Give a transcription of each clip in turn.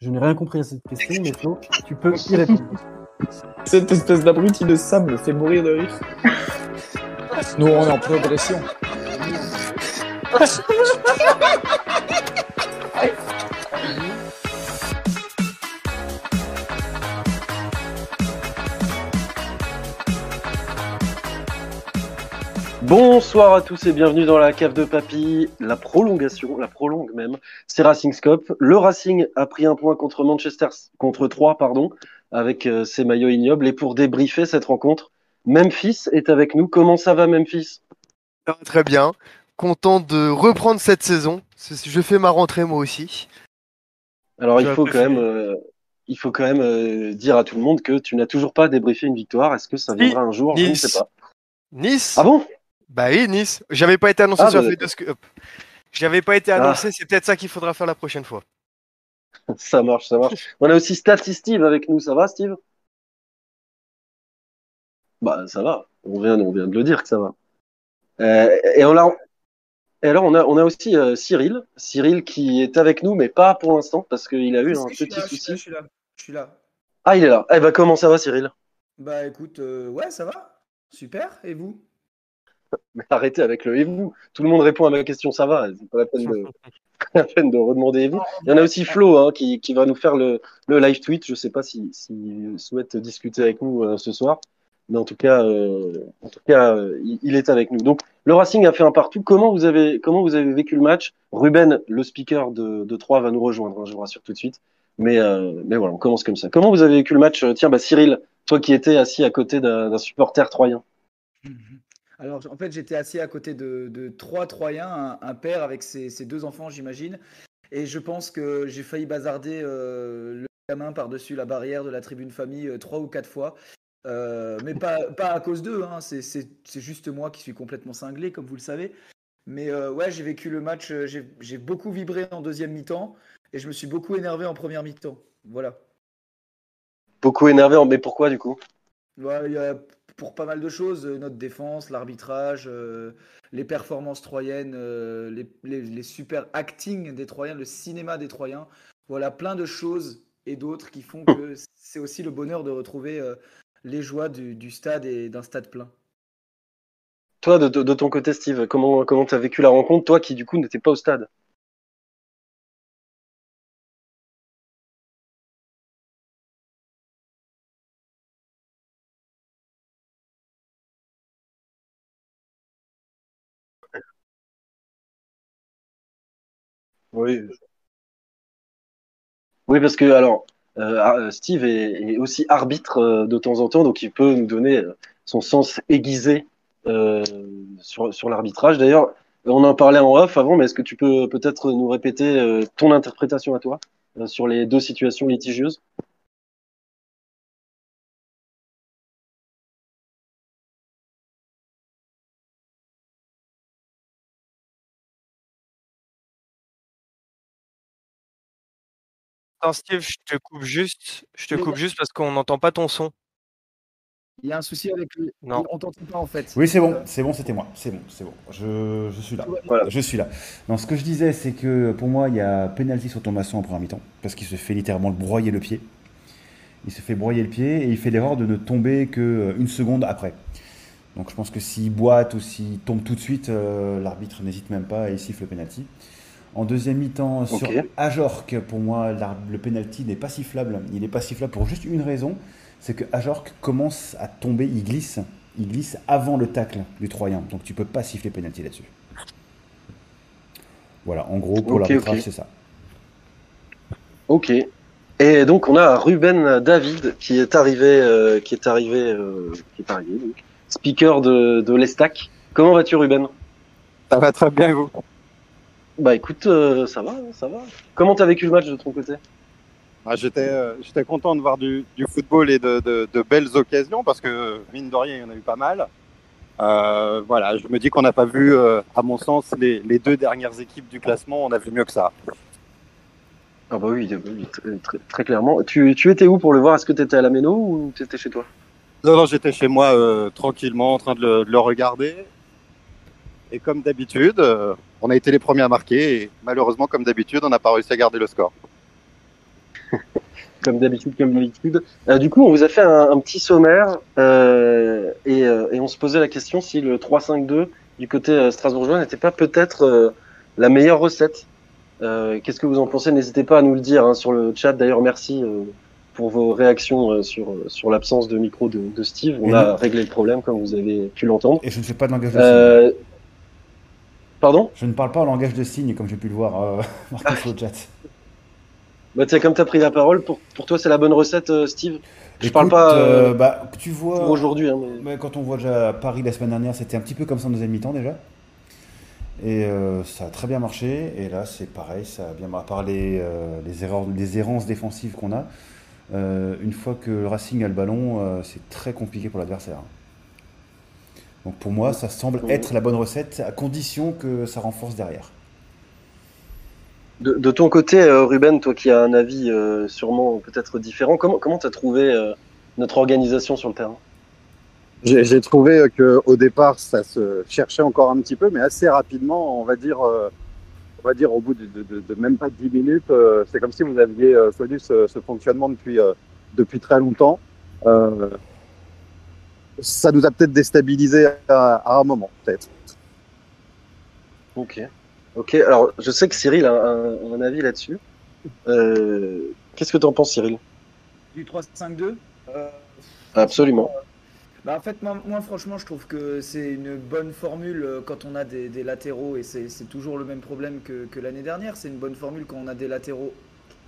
Je n'ai rien compris à cette question, mais Flo, tu peux y répondre. Cette espèce d'abruti de sable fait mourir de rire. Nous, on est en progression. Bonsoir à tous et bienvenue dans la cave de papy, la prolongation, la prolongue même. C'est Racing Scope. Le Racing a pris un point contre Manchester, contre 3, pardon, avec euh, ses maillots ignobles. Et pour débriefer cette rencontre, Memphis est avec nous. Comment ça va, Memphis? Très bien. Content de reprendre cette saison. Je fais ma rentrée moi aussi. Alors il Je faut, la quand même, euh, il faut quand même euh, dire à tout le monde que tu n'as toujours pas débriefé une victoire. Est-ce que ça viendra un jour? Je ne sais pas. Nice Ah bon? Bah oui, Nice. J'avais pas été annoncé Ah, sur bah, Fedoscope. J'avais pas été Ah. annoncé, c'est peut-être ça qu'il faudra faire la prochaine fois. Ça marche, ça marche. On a aussi Staty Steve avec nous. Ça va, Steve? Bah, ça va. On vient, on vient de le dire que ça va. Euh, et, on a, et alors, on a, on a aussi euh, Cyril. Cyril qui est avec nous, mais pas pour l'instant, parce qu'il a eu un petit souci. je suis là, je suis là. Ah, il est là. Eh ben, comment ça va, Cyril? Bah écoute, euh, ouais, ça va. Super. Et vous? Mais arrêtez avec le et vous. Tout le monde répond à ma question, ça va. C'est pas la peine de, pas la peine de redemander et vous. Il y en a aussi Flo hein, qui, qui va nous faire le, le live tweet. Je sais pas s'il si, souhaite discuter avec nous euh, ce soir. Mais en tout cas, euh, en tout cas euh, il, il est avec nous. Donc, le Racing a fait un partout. Comment vous avez, comment vous avez vécu le match? Ruben, le speaker de, de 3, va nous rejoindre, hein, je vous rassure tout de suite. Mais, euh, mais voilà, on commence comme ça. Comment vous avez vécu le match? Tiens, bah, Cyril, toi qui étais assis à côté d'un supporter troyen. Alors en fait, j'étais assis à côté de, de trois Troyens, un, un père avec ses, ses deux enfants, j'imagine. Et je pense que j'ai failli bazarder euh, le gamin par-dessus la barrière de la tribune famille euh, trois ou quatre fois. Euh, mais pas, pas à cause d'eux, hein. c'est c'est- c'est juste moi qui suis complètement cinglé, comme vous le savez. Mais ouais, j'ai vécu le match, j'ai j'ai beaucoup vibré en deuxième mi-temps et je me suis beaucoup énervé en première mi-temps. Voilà. Beaucoup énervé, mais pourquoi du coup? Ouais, il y a pour pas mal de choses, euh, notre défense, l'arbitrage, euh, les performances troyennes, euh, les, super acting des Troyens, le cinéma des Troyens. Voilà, plein de choses et d'autres qui font que c'est aussi le bonheur de retrouver les joies du, stade et d'un stade plein. Toi, de, ton côté, Steve, comment comment t'as vécu la rencontre, toi qui du coup n'étais pas au stade? Oui. Oui, parce que alors euh, ah, Steve est, aussi arbitre euh, de temps en temps, donc il peut nous donner euh, son sens aiguisé euh, sur sur l'arbitrage. D'ailleurs, on en parlait en off avant, mais est-ce que tu peux peut-être nous répéter euh, ton interprétation à toi euh, sur les deux situations litigieuses? Attends, Steve, je te coupe juste. Je te coupe juste parce qu'on n'entend pas ton son. Il y a un souci avec le... Non. On t'entend pas en fait. Oui, c'est bon, Euh, c'est bon, c'était moi. C'est bon, c'est bon. Je, je suis là. Voilà. Je suis là. Non, ce que je disais, c'est que pour moi, il y a pénalty sur Thomasson en première mi-temps, parce qu'il se fait littéralement broyer le pied. Il se fait broyer le pied et il fait l'erreur de ne tomber qu'une seconde après. Donc je pense que s'il boite ou s'il tombe tout de suite, euh, l'arbitre n'hésite même pas et il siffle le penalty. En deuxième mi-temps, sur. Ajorc, pour moi, le penalty n'est pas sifflable. Il n'est pas sifflable pour juste une raison, c'est que Ajorc commence à tomber, il glisse, il glisse avant le tacle du Troyen. Donc tu peux pas siffler penalty là-dessus. Voilà, en gros, pour Ok, l'arbitrage, c'est ça. Ok. Et donc on a Ruben David qui est arrivé, euh, qui est arrivé, euh, qui est arrivé, donc, speaker de, de l'Estac. Comment vas-tu Ruben? Ça va très bien, et vous? Bah écoute, euh, ça va, ça va. Comment t'as vécu le match de ton côté? Ah, J'étais euh, j'étais content de voir du, du football et de, de- de belles occasions parce que, mine de rien, il y en a eu pas mal. Euh, voilà, je me dis qu'on n'a pas vu, euh, à mon sens, les, les deux dernières équipes du classement, on a vu mieux que ça. Ah bah oui, très, clairement. Tu, tu étais où pour le voir? Est-ce que t'étais à la Méno ou t'étais chez toi? Non, non, j'étais chez moi tranquillement en train de le, de le regarder. Et comme d'habitude, euh, on a été les premiers à marquer et malheureusement, comme d'habitude, on n'a pas réussi à garder le score. comme d'habitude, comme d'habitude. Euh, du coup, on vous a fait un, un petit sommaire euh, et, euh, et on se posait la question si le 3-5-2 du côté euh, strasbourgeois n'était pas peut-être euh, la meilleure recette. Euh, Qu'est-ce que vous en pensez? N'hésitez pas à nous le dire hein, sur le chat. D'ailleurs, merci euh, pour vos réactions euh, sur, sur l'absence de micro de, de Steve. On Et a réglé le problème, comme vous avez pu l'entendre. Et je ne fais pas de langage de signes. Euh, Pardon Je ne parle pas en langage de signes, comme j'ai pu le voir euh, sur le chat. bah, tiens, Comme tu as pris la parole, pour, pour toi, c'est la bonne recette, euh, Steve Je Écoute, parle pas euh, euh, bah, tu vois. aujourd'hui. Hein, mais... Quand on voit déjà Paris la semaine dernière, c'était un petit peu comme ça en deuxième mi-temps déjà. Et euh, ça a très bien marché. Et là, c'est pareil, ça a bien à part les, les erreurs, les errances défensives qu'on a. une fois que le Racing a le ballon, c'est très compliqué pour l'adversaire. Donc pour moi, ça semble être la bonne recette à condition que ça renforce derrière. De, de ton côté, euh, Ruben, toi qui as un avis euh, sûrement peut-être différent, comment comment t'as trouvé euh, notre organisation sur le terrain? J'ai trouvé que au départ, ça se cherchait encore un petit peu, mais assez rapidement, on va dire, euh, on va dire au bout de, de- de- de même pas 10 minutes, c'est comme si vous aviez connu ce, ce fonctionnement depuis, depuis très longtemps. Euh, ça nous a peut-être déstabilisé à, à un moment, peut-être. Ok. Ok. Alors, je sais que Cyril a un, un avis là-dessus. Euh, Qu'est-ce que tu en penses, Cyril? Du 3-5-2 euh, Absolument. Bah en fait, moi, moi, franchement, je trouve que c'est une bonne formule euh, quand on a des, des latéraux, et c'est c'est toujours le même problème que, que l'année dernière. C'est une bonne formule quand on a des latéraux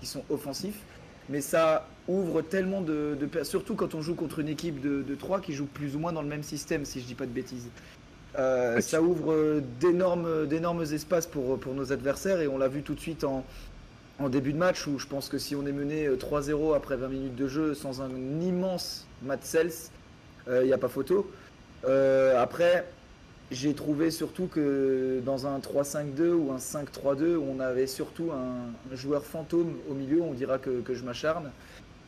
qui sont offensifs, mais ça ouvre tellement de, surtout quand on joue contre une équipe de, de 3 qui joue plus ou moins dans le même système, si je dis pas de bêtises. Euh, ça ouvre euh, d'énormes d'énormes espaces pour, pour nos adversaires, et on l'a vu tout de suite en, en début de match où je pense que si on est mené euh, 3-0 après 20 minutes de jeu sans un immense Matt Sels, il n'y a pas photo. Euh, après, j'ai trouvé surtout que dans un 3-5-2 ou un 5-3-2, on avait surtout un, un joueur fantôme au milieu. On dira que, que je m'acharne,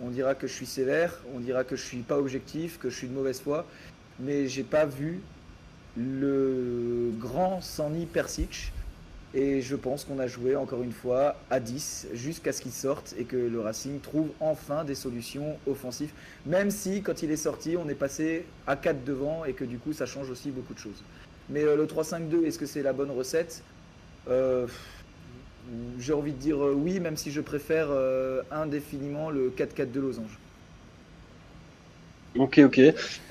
on dira que je suis sévère, on dira que je suis pas objectif, que je suis de mauvaise foi. Mais j'ai pas vu le grand Sani Persic. Et je pense qu'on a joué encore une fois à 10 jusqu'à ce qu'il sorte et que le Racing trouve enfin des solutions offensives. Même si quand il est sorti, on est passé à 4 devant et que du coup ça change aussi beaucoup de choses. Mais euh, le 3-5-2, est-ce que c'est la bonne recette? Euh, J'ai envie de dire euh, oui, même si je préfère euh, indéfiniment le 4-4 de Losange. Ok, ok.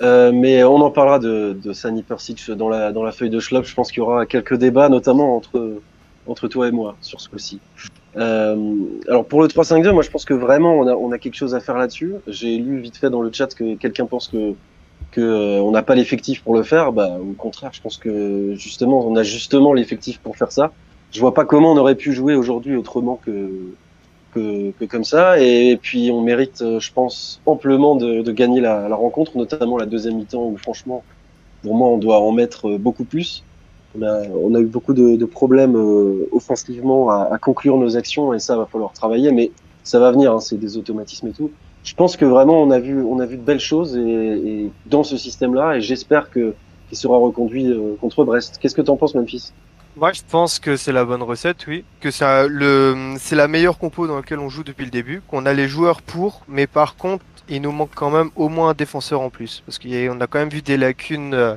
Euh, mais on en parlera de, de Sani Persic dans la, dans la feuille de Schlop. Je pense qu'il y aura quelques débats, notamment entre, entre toi et moi, sur ce coup-ci. Alors pour le 3-5-2, moi je pense que vraiment on a, on a quelque chose à faire là-dessus. J'ai lu vite fait dans le chat que quelqu'un pense que, que n'a pas l'effectif pour le faire. Bah, au contraire, je pense que justement on a justement l'effectif pour faire ça. Je vois pas comment on aurait pu jouer aujourd'hui autrement que, que, que comme ça. Et puis on mérite, euh, je pense, amplement de, de gagner la, la rencontre, notamment la deuxième mi-temps où franchement, pour moi, on doit en mettre euh, beaucoup plus. On a, on a eu beaucoup de, de problèmes euh, offensivement à, à conclure nos actions et ça va falloir travailler, mais ça va venir, hein, c'est des automatismes et tout. Je pense que vraiment on a vu, on a vu de belles choses et, et dans ce système-là et j'espère que qu'il sera reconduit euh, contre Brest. Qu'est-ce que tu en penses, Memphis? Moi, je pense que c'est la bonne recette, oui. Que c'est le, c'est la meilleure compo dans laquelle on joue depuis le début. Qu'on a les joueurs pour, mais par contre, il nous manque quand même au moins un défenseur en plus. Parce qu'on a quand même vu des lacunes euh,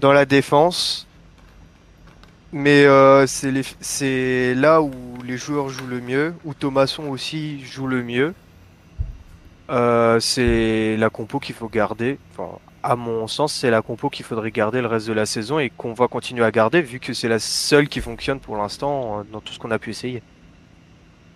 dans la défense. Mais euh, c'est là où les joueurs jouent le mieux, où Thomasson aussi joue le mieux. Euh, c'est la compo qu'il faut garder. À mon sens, c'est la compo qu'il faudrait garder le reste de la saison et qu'on va continuer à garder vu que c'est la seule qui fonctionne pour l'instant euh, dans tout ce qu'on a pu essayer.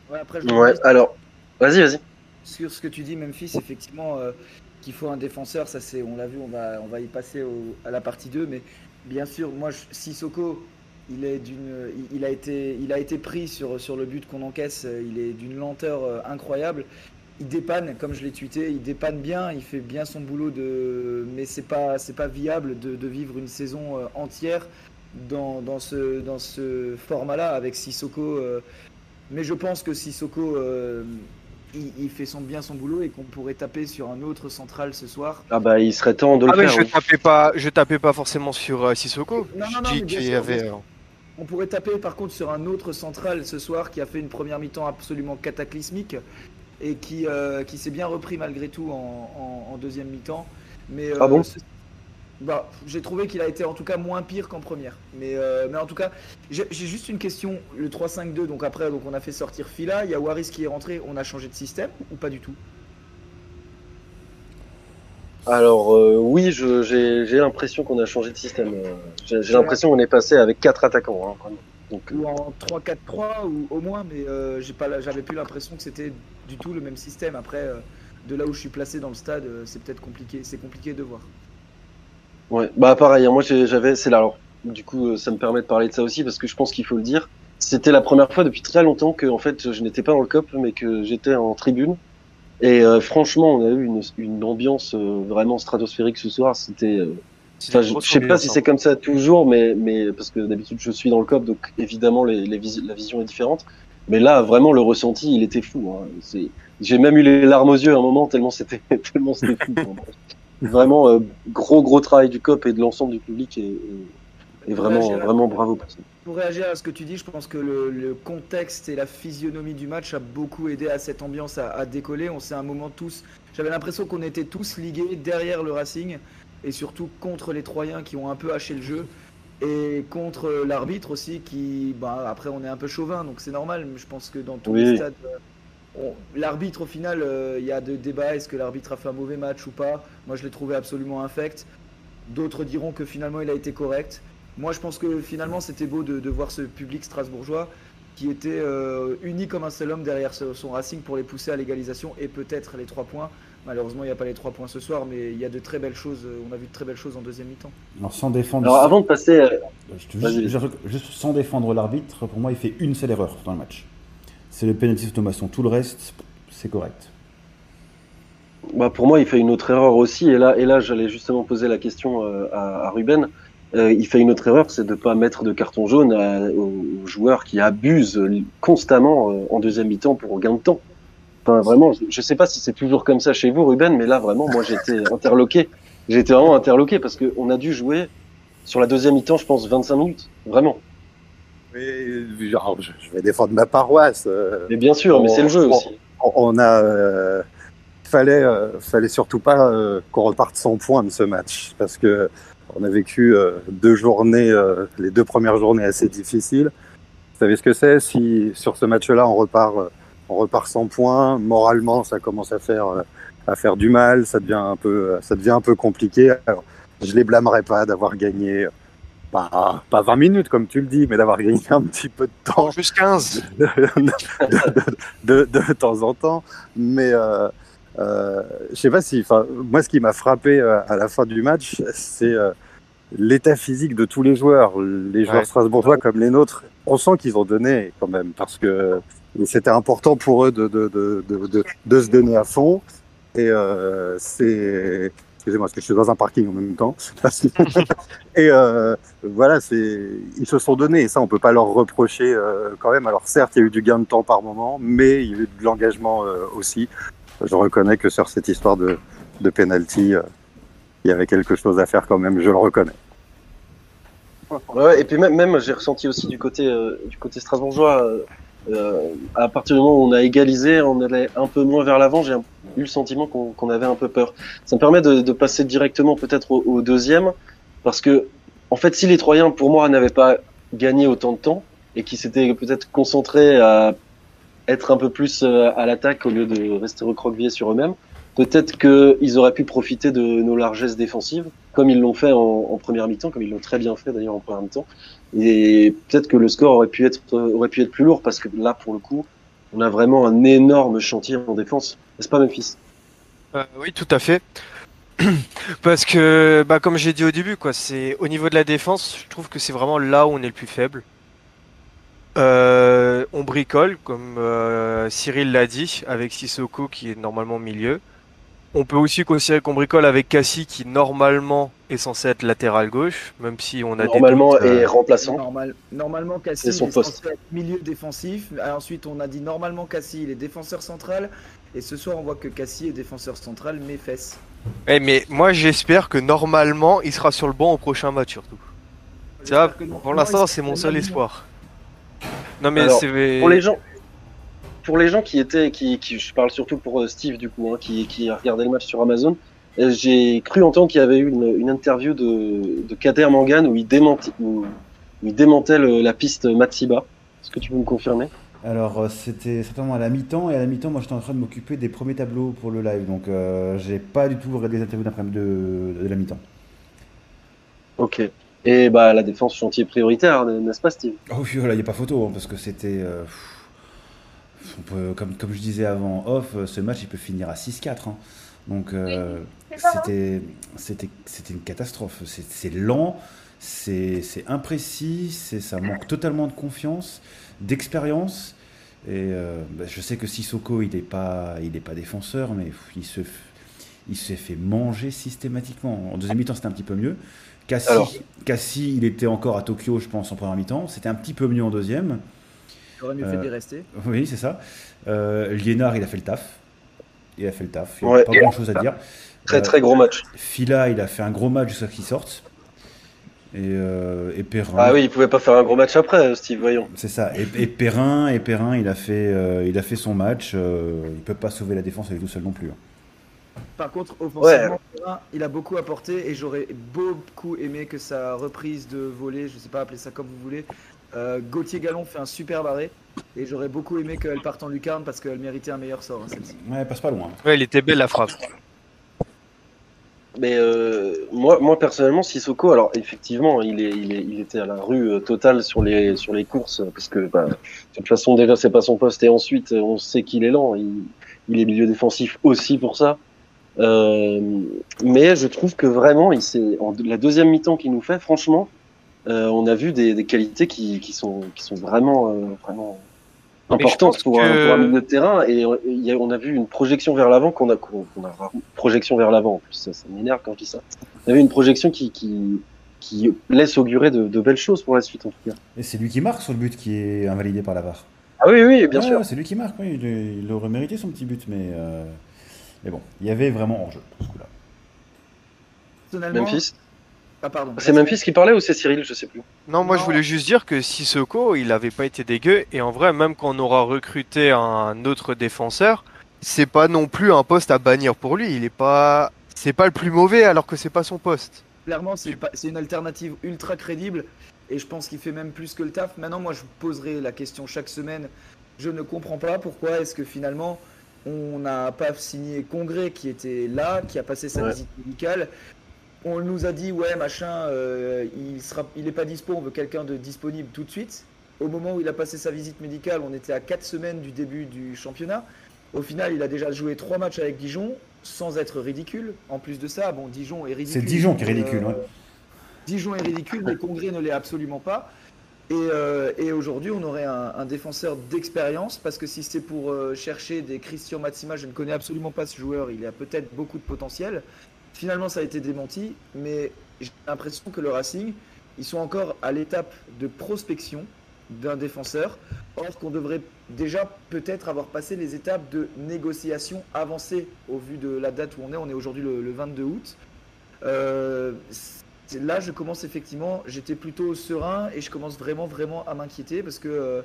Ouais, après, je Ouais, alors, vas-y, vas-y. sur ce que tu dis, Memphis, effectivement, euh, qu'il faut un défenseur, ça c'est, on l'a vu, on va, on va y passer au- à la partie 2, mais bien sûr, moi, je- Sissoko, il est d'une, il, il a été, il a été pris sur, sur le but qu'on encaisse, euh, il est d'une lenteur euh, incroyable. Il dépanne, comme je l'ai tweeté, il dépanne bien, il fait bien son boulot de, mais c'est pas, c'est pas viable de, de vivre une saison euh, entière dans, dans ce, dans ce format-là avec Sissoko. euh, mais je pense que Sissoko, euh, il, il fait son, bien son boulot et qu'on pourrait taper sur un autre central ce soir. Ah bah il serait temps de le Ah mais faire. je oui. tapais pas, je tapais pas forcément sur euh, Sissoko. Non, non, non, dis sûr, avait. On pourrait taper par contre sur un autre central ce soir qui a fait une première mi-temps absolument cataclysmique et qui, euh, qui s'est bien repris malgré tout en, en- en deuxième mi-temps. Mais euh, Ah bon? ce- bah, j'ai trouvé qu'il a été en tout cas moins pire qu'en première. Mais, euh, mais en tout cas, j'ai juste une question. Le 3-5-2, donc après, donc on a fait sortir Fila, il y a Waris qui est rentré, on a changé de système ou pas du tout? Alors oui, j'ai l'impression qu'on a changé de système. J'ai l'impression qu'on est passé avec quatre attaquants. hein. Donc, euh, Ou en 3-4-3 ou au moins, mais euh, j'ai pas, la- j'avais plus l'impression que c'était du tout le même système. Après, euh, de là où je suis placé dans le stade, euh, c'est peut-être compliqué, c'est compliqué de voir. Ouais, bah pareil, hein, moi j'avais, c'est là, alors du coup ça me permet de parler de ça aussi parce que je pense qu'il faut le dire. C'était la première fois depuis très longtemps que en fait je n'étais pas dans le COP mais que j'étais en tribune. Et franchement, on a eu une, une ambiance vraiment stratosphérique ce soir. C'était, enfin, je, je sais pas si c'est comme ça toujours, mais mais parce que d'habitude je suis dans le COP donc évidemment les, les visi- la vision est différente. Mais là vraiment le ressenti il était fou. Hein. J'ai même eu les larmes aux yeux à un moment tellement c'était tellement c'était fou. Vraiment euh, gros gros travail du COP et de l'ensemble du public et, et, et vraiment à- vraiment bravo pour ça. Pour réagir à ce que tu dis, je pense que le, le contexte et la physionomie du match a beaucoup aidé à cette ambiance à, à décoller. On s'est un moment tous. J'avais l'impression qu'on était tous ligués derrière le Racing et surtout contre les Troyens qui ont un peu haché le jeu et contre l'arbitre aussi qui. Bah, après, on est un peu chauvin donc c'est normal, mais je pense que dans tous Oui. les stades. euh, L'arbitre, au final, euh, il y a de débats. Est-ce que l'arbitre a fait un mauvais match ou pas Moi, je l'ai trouvé absolument infect. D'autres diront que finalement, il a été correct. Moi, je pense que finalement, c'était beau de, de voir ce public strasbourgeois qui était euh, uni comme un seul homme derrière son Racing pour les pousser à l'égalisation et peut-être les trois points. Malheureusement, il n'y a pas les trois points ce soir, mais il y a de très belles choses. euh, On a vu de très belles choses en deuxième mi-temps. Alors sans défendre, Alors avant de passer, te- Vas-y. juste, juste- juste sans défendre l'arbitre, pour moi il fait une seule erreur dans le match. C'est le penalty sur Thomasson. Tout le reste, c'est correct. bah, pour moi il fait une autre erreur aussi et là et là j'allais justement poser la question euh, à, à Ruben. Euh, il fait une autre erreur, c'est de pas mettre de carton jaune à- aux, aux joueurs qui abusent constamment euh, en deuxième mi-temps pour gain de temps. Enfin vraiment, je, je sais pas si c'est toujours comme ça chez vous Ruben, mais là vraiment moi j'étais interloqué. J'étais vraiment interloqué parce que on a dû jouer sur la deuxième mi-temps, je pense 25 minutes, vraiment. Genre, je vais défendre ma paroisse. euh, Mais bien sûr, mais c'est le jeu on- aussi. on- a euh, fallait euh, fallait surtout pas euh, qu'on reparte sans points de ce match parce que on a vécu deux journées les deux premières journées assez difficiles vous savez ce que c'est si sur ce match-là on repart on repart sans points moralement ça commence à faire euh, à faire du mal ça devient un peu ça devient un peu compliqué alors je les blâmerai pas d'avoir gagné euh, pas, pas 20 minutes comme tu le dis mais d'avoir gagné un petit peu de temps Juste 15. de, de, de, de temps en temps. Mais euh, euh, je sais pas si, enfin, moi, ce qui m'a frappé euh, à la fin du match, c'est euh, l'état physique de tous les joueurs, les joueurs Ouais. strasbourgeois comme les nôtres. On sent qu'ils ont donné quand même, parce que c'était important pour eux de, se donner à fond. Et euh, c'est excusez-moi, parce que je suis dans un parking en même temps. et euh, voilà, ils se sont donnés, et ça, on peut pas leur reprocher euh, quand même. Alors certes, il y a eu du gain de temps par moment, mais il y a eu de l'engagement aussi. Je reconnais que sur cette histoire de, de penalty, il y avait quelque chose à faire quand même. Je le reconnais. Et puis même, j'ai ressenti aussi du côté strasbourgeois. Euh, à partir du moment où on a égalisé, on allait un peu moins vers l'avant. J'ai eu le sentiment qu'on qu'on avait un peu peur. Ça me permet de, de passer directement peut-être au, au deuxième, parce que en fait, si les Troyens, pour moi, n'avaient pas gagné autant de temps et qui s'étaient peut-être concentrés à être un peu plus euh, à l'attaque au lieu de rester recroquevillés sur eux-mêmes, peut-être qu'ils auraient pu profiter de nos largesses défensives, comme ils l'ont fait en, en première mi-temps, comme ils l'ont très bien fait d'ailleurs en première mi-temps. Et peut-être que le score aurait pu être plus lourd parce que là, pour le coup, on a vraiment un énorme chantier en défense. N'est-ce pas, Memphis? Euh, oui, tout à fait. Parce que, bah, comme j'ai dit au début, quoi, c'est au niveau de la défense, je trouve que c'est vraiment là où on est le plus faible. Euh, on bricole, comme euh, Cyril l'a dit, avec Sissoko qui est normalement milieu. On peut aussi considérer qu'on bricole avec Cassie qui normalement est censé être latéral gauche, même si on a des Normalement, doutes, euh, et remplaçant. Normal, normalement, Cassie C'est son est poste. censé être milieu défensif. Ensuite, on a dit normalement Cassie, il est défenseur central. Et ce soir, on voit que Cassie est défenseur central, mais fesses. eh, mais moi j'espère que normalement il sera sur le banc au prochain match surtout. Ça, pour l'instant c'est mon seul espoir. Non mais Alors, c'est Pour les gens, pour les gens qui étaient, qui, qui, je parle surtout pour euh, Steve du coup, hein, qui, regardé le match sur Amazon, euh, j'ai cru entendre qu'il y avait eu une, une interview de, de Kader Mangan où il, démentait, où, où il démentait le- la piste Matsiba. Est-ce que tu peux me confirmer? Alors, euh, c'était certainement à la mi-temps, et à la mi-temps, moi j'étais en train de m'occuper des premiers tableaux pour le live, donc euh, j'ai pas du tout regardé les interviews d'après-midi de, de la mi-temps. Ok. Et bah la défense chantier prioritaire, n'est-ce pas Steve? Oh oui, voilà, il n'y a pas photo, hein, parce que c'était. euh, on peut- comme, comme je disais avant off, euh, ce match il peut finir à 6-4. hein. Donc euh, c'était une catastrophe. C'est lent, c'est imprécis, ça manque totalement de confiance, d'expérience. Et euh, bah, je sais que Sissoko il n'est pas il est pas défenseur, mais il se f- il s'est fait manger systématiquement. En deuxième mi-temps c'était un petit peu mieux. Cassie, Alors. Cassie, il était encore à Tokyo, je pense, en première mi-temps. C'était un petit peu mieux en deuxième. J'aurais mieux Euh, fait d'y rester. Oui, c'est ça. Euh, Liénard, il a fait le taf. Il a fait le taf. Il n'y a Ouais. pas grand chose à dire. Très Euh, très gros match. Fila, il a fait un gros match jusqu'à ce qu'il sorte. Et, euh, et Perrin. Ah oui, il pouvait pas faire un gros match après, Steve, voyons. C'est ça. Et, et Perrin, et Perrin, il a fait, euh, il a fait son match. euh, il peut pas sauver la défense avec tout seul non plus. hein. Par contre, offensivement, Perrin, il a beaucoup apporté et j'aurais beaucoup aimé que sa reprise de volée, je sais pas appeler ça comme vous voulez, euh, Gauthier Gallon fait un super arrêt et j'aurais beaucoup aimé qu'elle parte en lucarne parce qu'elle méritait un meilleur sort. hein, celle-ci. Ouais, elle passe pas loin. Ouais, il était belle la frappe. Mais euh, moi, moi personnellement, Sissoko, alors effectivement, il, est, il, est, il était à la rue euh, totale sur les, sur les courses, parce que bah, de toute façon, déjà, c'est pas son poste, et ensuite, on sait qu'il est lent, il, il est milieu défensif aussi pour ça. Euh, mais je trouve que vraiment, il en la deuxième mi-temps qu'il nous fait, franchement, on a vu des, des qualités qui, qui, sont, qui sont vraiment, euh, vraiment importantes pour, un, que- pour un milieu de terrain. Et euh, il y a- on a vu une projection vers l'avant qu'on a, qu'on a projection vers l'avant en plus. Ça, ça m'énerve quand je dis ça. On a vu une projection qui, qui, qui laisse augurer de, de belles choses pour la suite en tout cas. Et c'est lui qui marque sur le but qui est invalidé par la VAR. Ah oui, oui, bien sûr. ouais, c'est lui qui marque. oui, il, il aurait mérité son petit but, mais, euh, mais bon, il y avait vraiment hors-jeu pour ce coup-là. Personnellement, Memphis. Ah pardon. C'est Memphis qui parlait ou c'est Cyril Je sais plus. Non, moi je voulais juste dire que Sissoko, il avait pas été dégueu. Et en vrai, même quand on aura recruté un autre défenseur, c'est pas non plus un poste à bannir pour lui. Il est pas, c'est pas le plus mauvais alors que c'est pas son poste. Clairement, c'est pas- c'est une alternative ultra crédible et je pense qu'il fait même plus que le taf. Maintenant, moi, je vous poserai la question chaque semaine. Je ne comprends pas pourquoi est-ce que finalement on n'a pas signé Congrès qui était là, qui a passé sa Ouais. visite médicale. On nous a dit ouais machin, euh, il sera, il est pas dispo, on veut quelqu'un de disponible tout de suite. Au moment où il a passé sa visite médicale, on était à 4 semaines du début du championnat. Au final, il a déjà joué trois matchs avec Dijon sans être ridicule. En plus de ça, bon, Dijon est ridicule. C'est Dijon qui est ridicule, Euh, ouais. Dijon est ridicule, mais Congrès ne l'est absolument pas. Et, euh, et aujourd'hui, on aurait un, un défenseur d'expérience, parce que si c'est pour euh, chercher des Christian Matsima, je ne connais absolument pas ce joueur, il a peut-être beaucoup de potentiel. Finalement, ça a été démenti, mais j'ai l'impression que le Racing, ils sont encore à l'étape de prospection d'un défenseur, or qu'on devrait déjà peut-être avoir passé les étapes de négociation avancées au vu de la date où on est, on est aujourd'hui le, le 22 août. Euh, là, je commence effectivement, j'étais plutôt serein et je commence vraiment, vraiment à m'inquiéter parce que euh,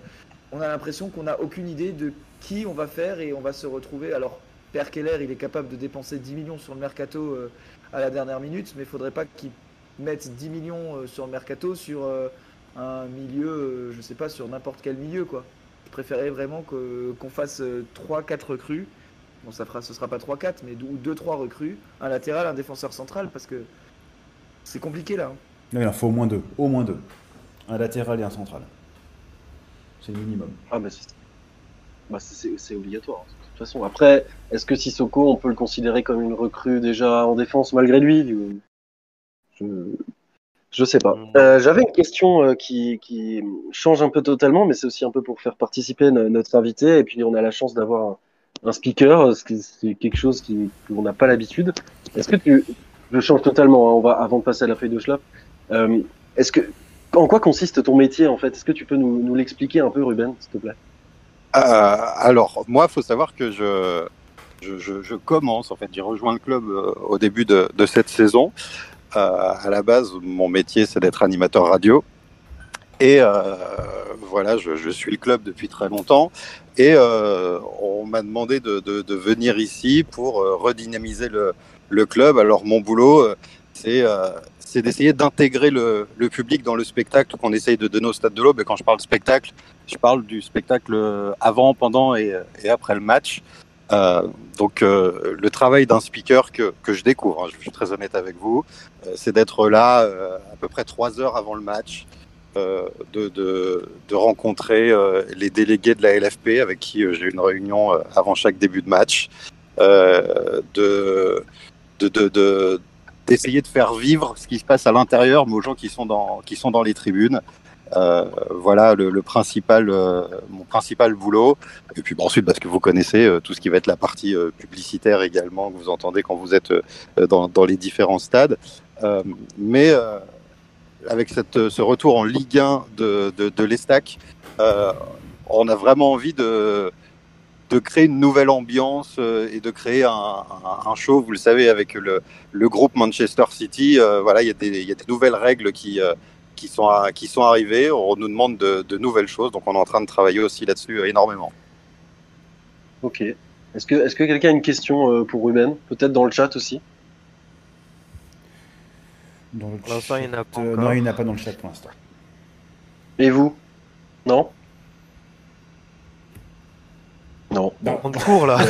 on a l'impression qu'on n'a aucune idée de qui on va faire et on va se retrouver. Alors, Père Keller, il est capable de dépenser 10 millions sur le mercato euh, à la dernière minute, mais il faudrait pas qu'il mette 10 millions euh, sur le mercato sur euh, un milieu, euh, je sais pas, sur n'importe quel milieu, quoi. Je préférais vraiment que- qu'on fasse 3-4 recrues. Bon, ça fera, ce sera pas 3-4, mais 2-3 recrues. Un latéral, un défenseur central, parce que c'est compliqué là. hein. Non, il en faut au moins deux. Au moins deux. Un latéral et un central. C'est le minimum. Ah bah c'est bah, c'est- c'est c'est obligatoire. Toute façon. Après, est-ce que Sissoko, on peut le considérer comme une recrue déjà en défense malgré lui Je je sais pas. Euh, J'avais une question euh, qui, qui change un peu totalement, mais c'est aussi un peu pour faire participer no- notre invité. Et puis on a la chance d'avoir un, un speaker, euh, c'est quelque chose qu'on n'a pas l'habitude. Est-ce que tu, je change totalement. hein, on va avant de passer à la feuille de schlaf. Euh, Est-ce que en quoi consiste ton métier en fait? Est-ce que tu peux nous, nous l'expliquer un peu, Ruben, s'il te plaît? Alors, moi, faut savoir que je, je, je, je commence, en fait, j'ai rejoint le club euh, au début de, de cette saison. Euh, à la base, mon métier, c'est d'être animateur radio. Et euh, voilà, je, je suis le club depuis très longtemps. Et euh, on m'a demandé de, de, de venir ici pour euh, redynamiser le, le club. Alors mon boulot, euh, c'est euh, d'essayer d'intégrer le, le public dans le spectacle qu'on essaye de donner au Stade de l'Aube. Et quand je parle spectacle, je parle du spectacle avant, pendant et, et après le match. Euh, donc euh, le travail d'un speaker que, que je découvre, hein, je suis très honnête avec vous, euh, c'est d'être là euh, à peu près trois heures avant le match, euh, de, de, de rencontrer euh, les délégués de la LFP avec qui euh, j'ai une réunion euh, avant chaque début de match, euh, de- d'essayer de faire vivre ce qui se passe à l'intérieur, mais aux gens qui sont dans, qui sont dans les tribunes. Euh, voilà le, principal, euh, mon principal boulot. Et puis ensuite, parce que vous connaissez euh, tout ce qui va être la partie publicitaire également que vous entendez quand vous êtes dans, les différents stades. Mais avec ce retour en Ligue 1 de, l'Estac, on a vraiment envie de, créer une nouvelle ambiance et de créer un, show. Vous le savez, avec le, groupe Manchester City, voilà, il y, a des- nouvelles règles qui, qui, sont, à- qui sont arrivées. On nous demande de, de nouvelles choses, donc on est en train de travailler aussi là-dessus euh, énormément. Ok. Est-ce que, est-ce que quelqu'un a une question euh, pour Ruben? Peut-être dans le chat aussi Dans le Pour l'instant, il y en a pas Euh, non, il n'y en a pas dans le chat pour l'instant. Et vous? Non? Non. On court là.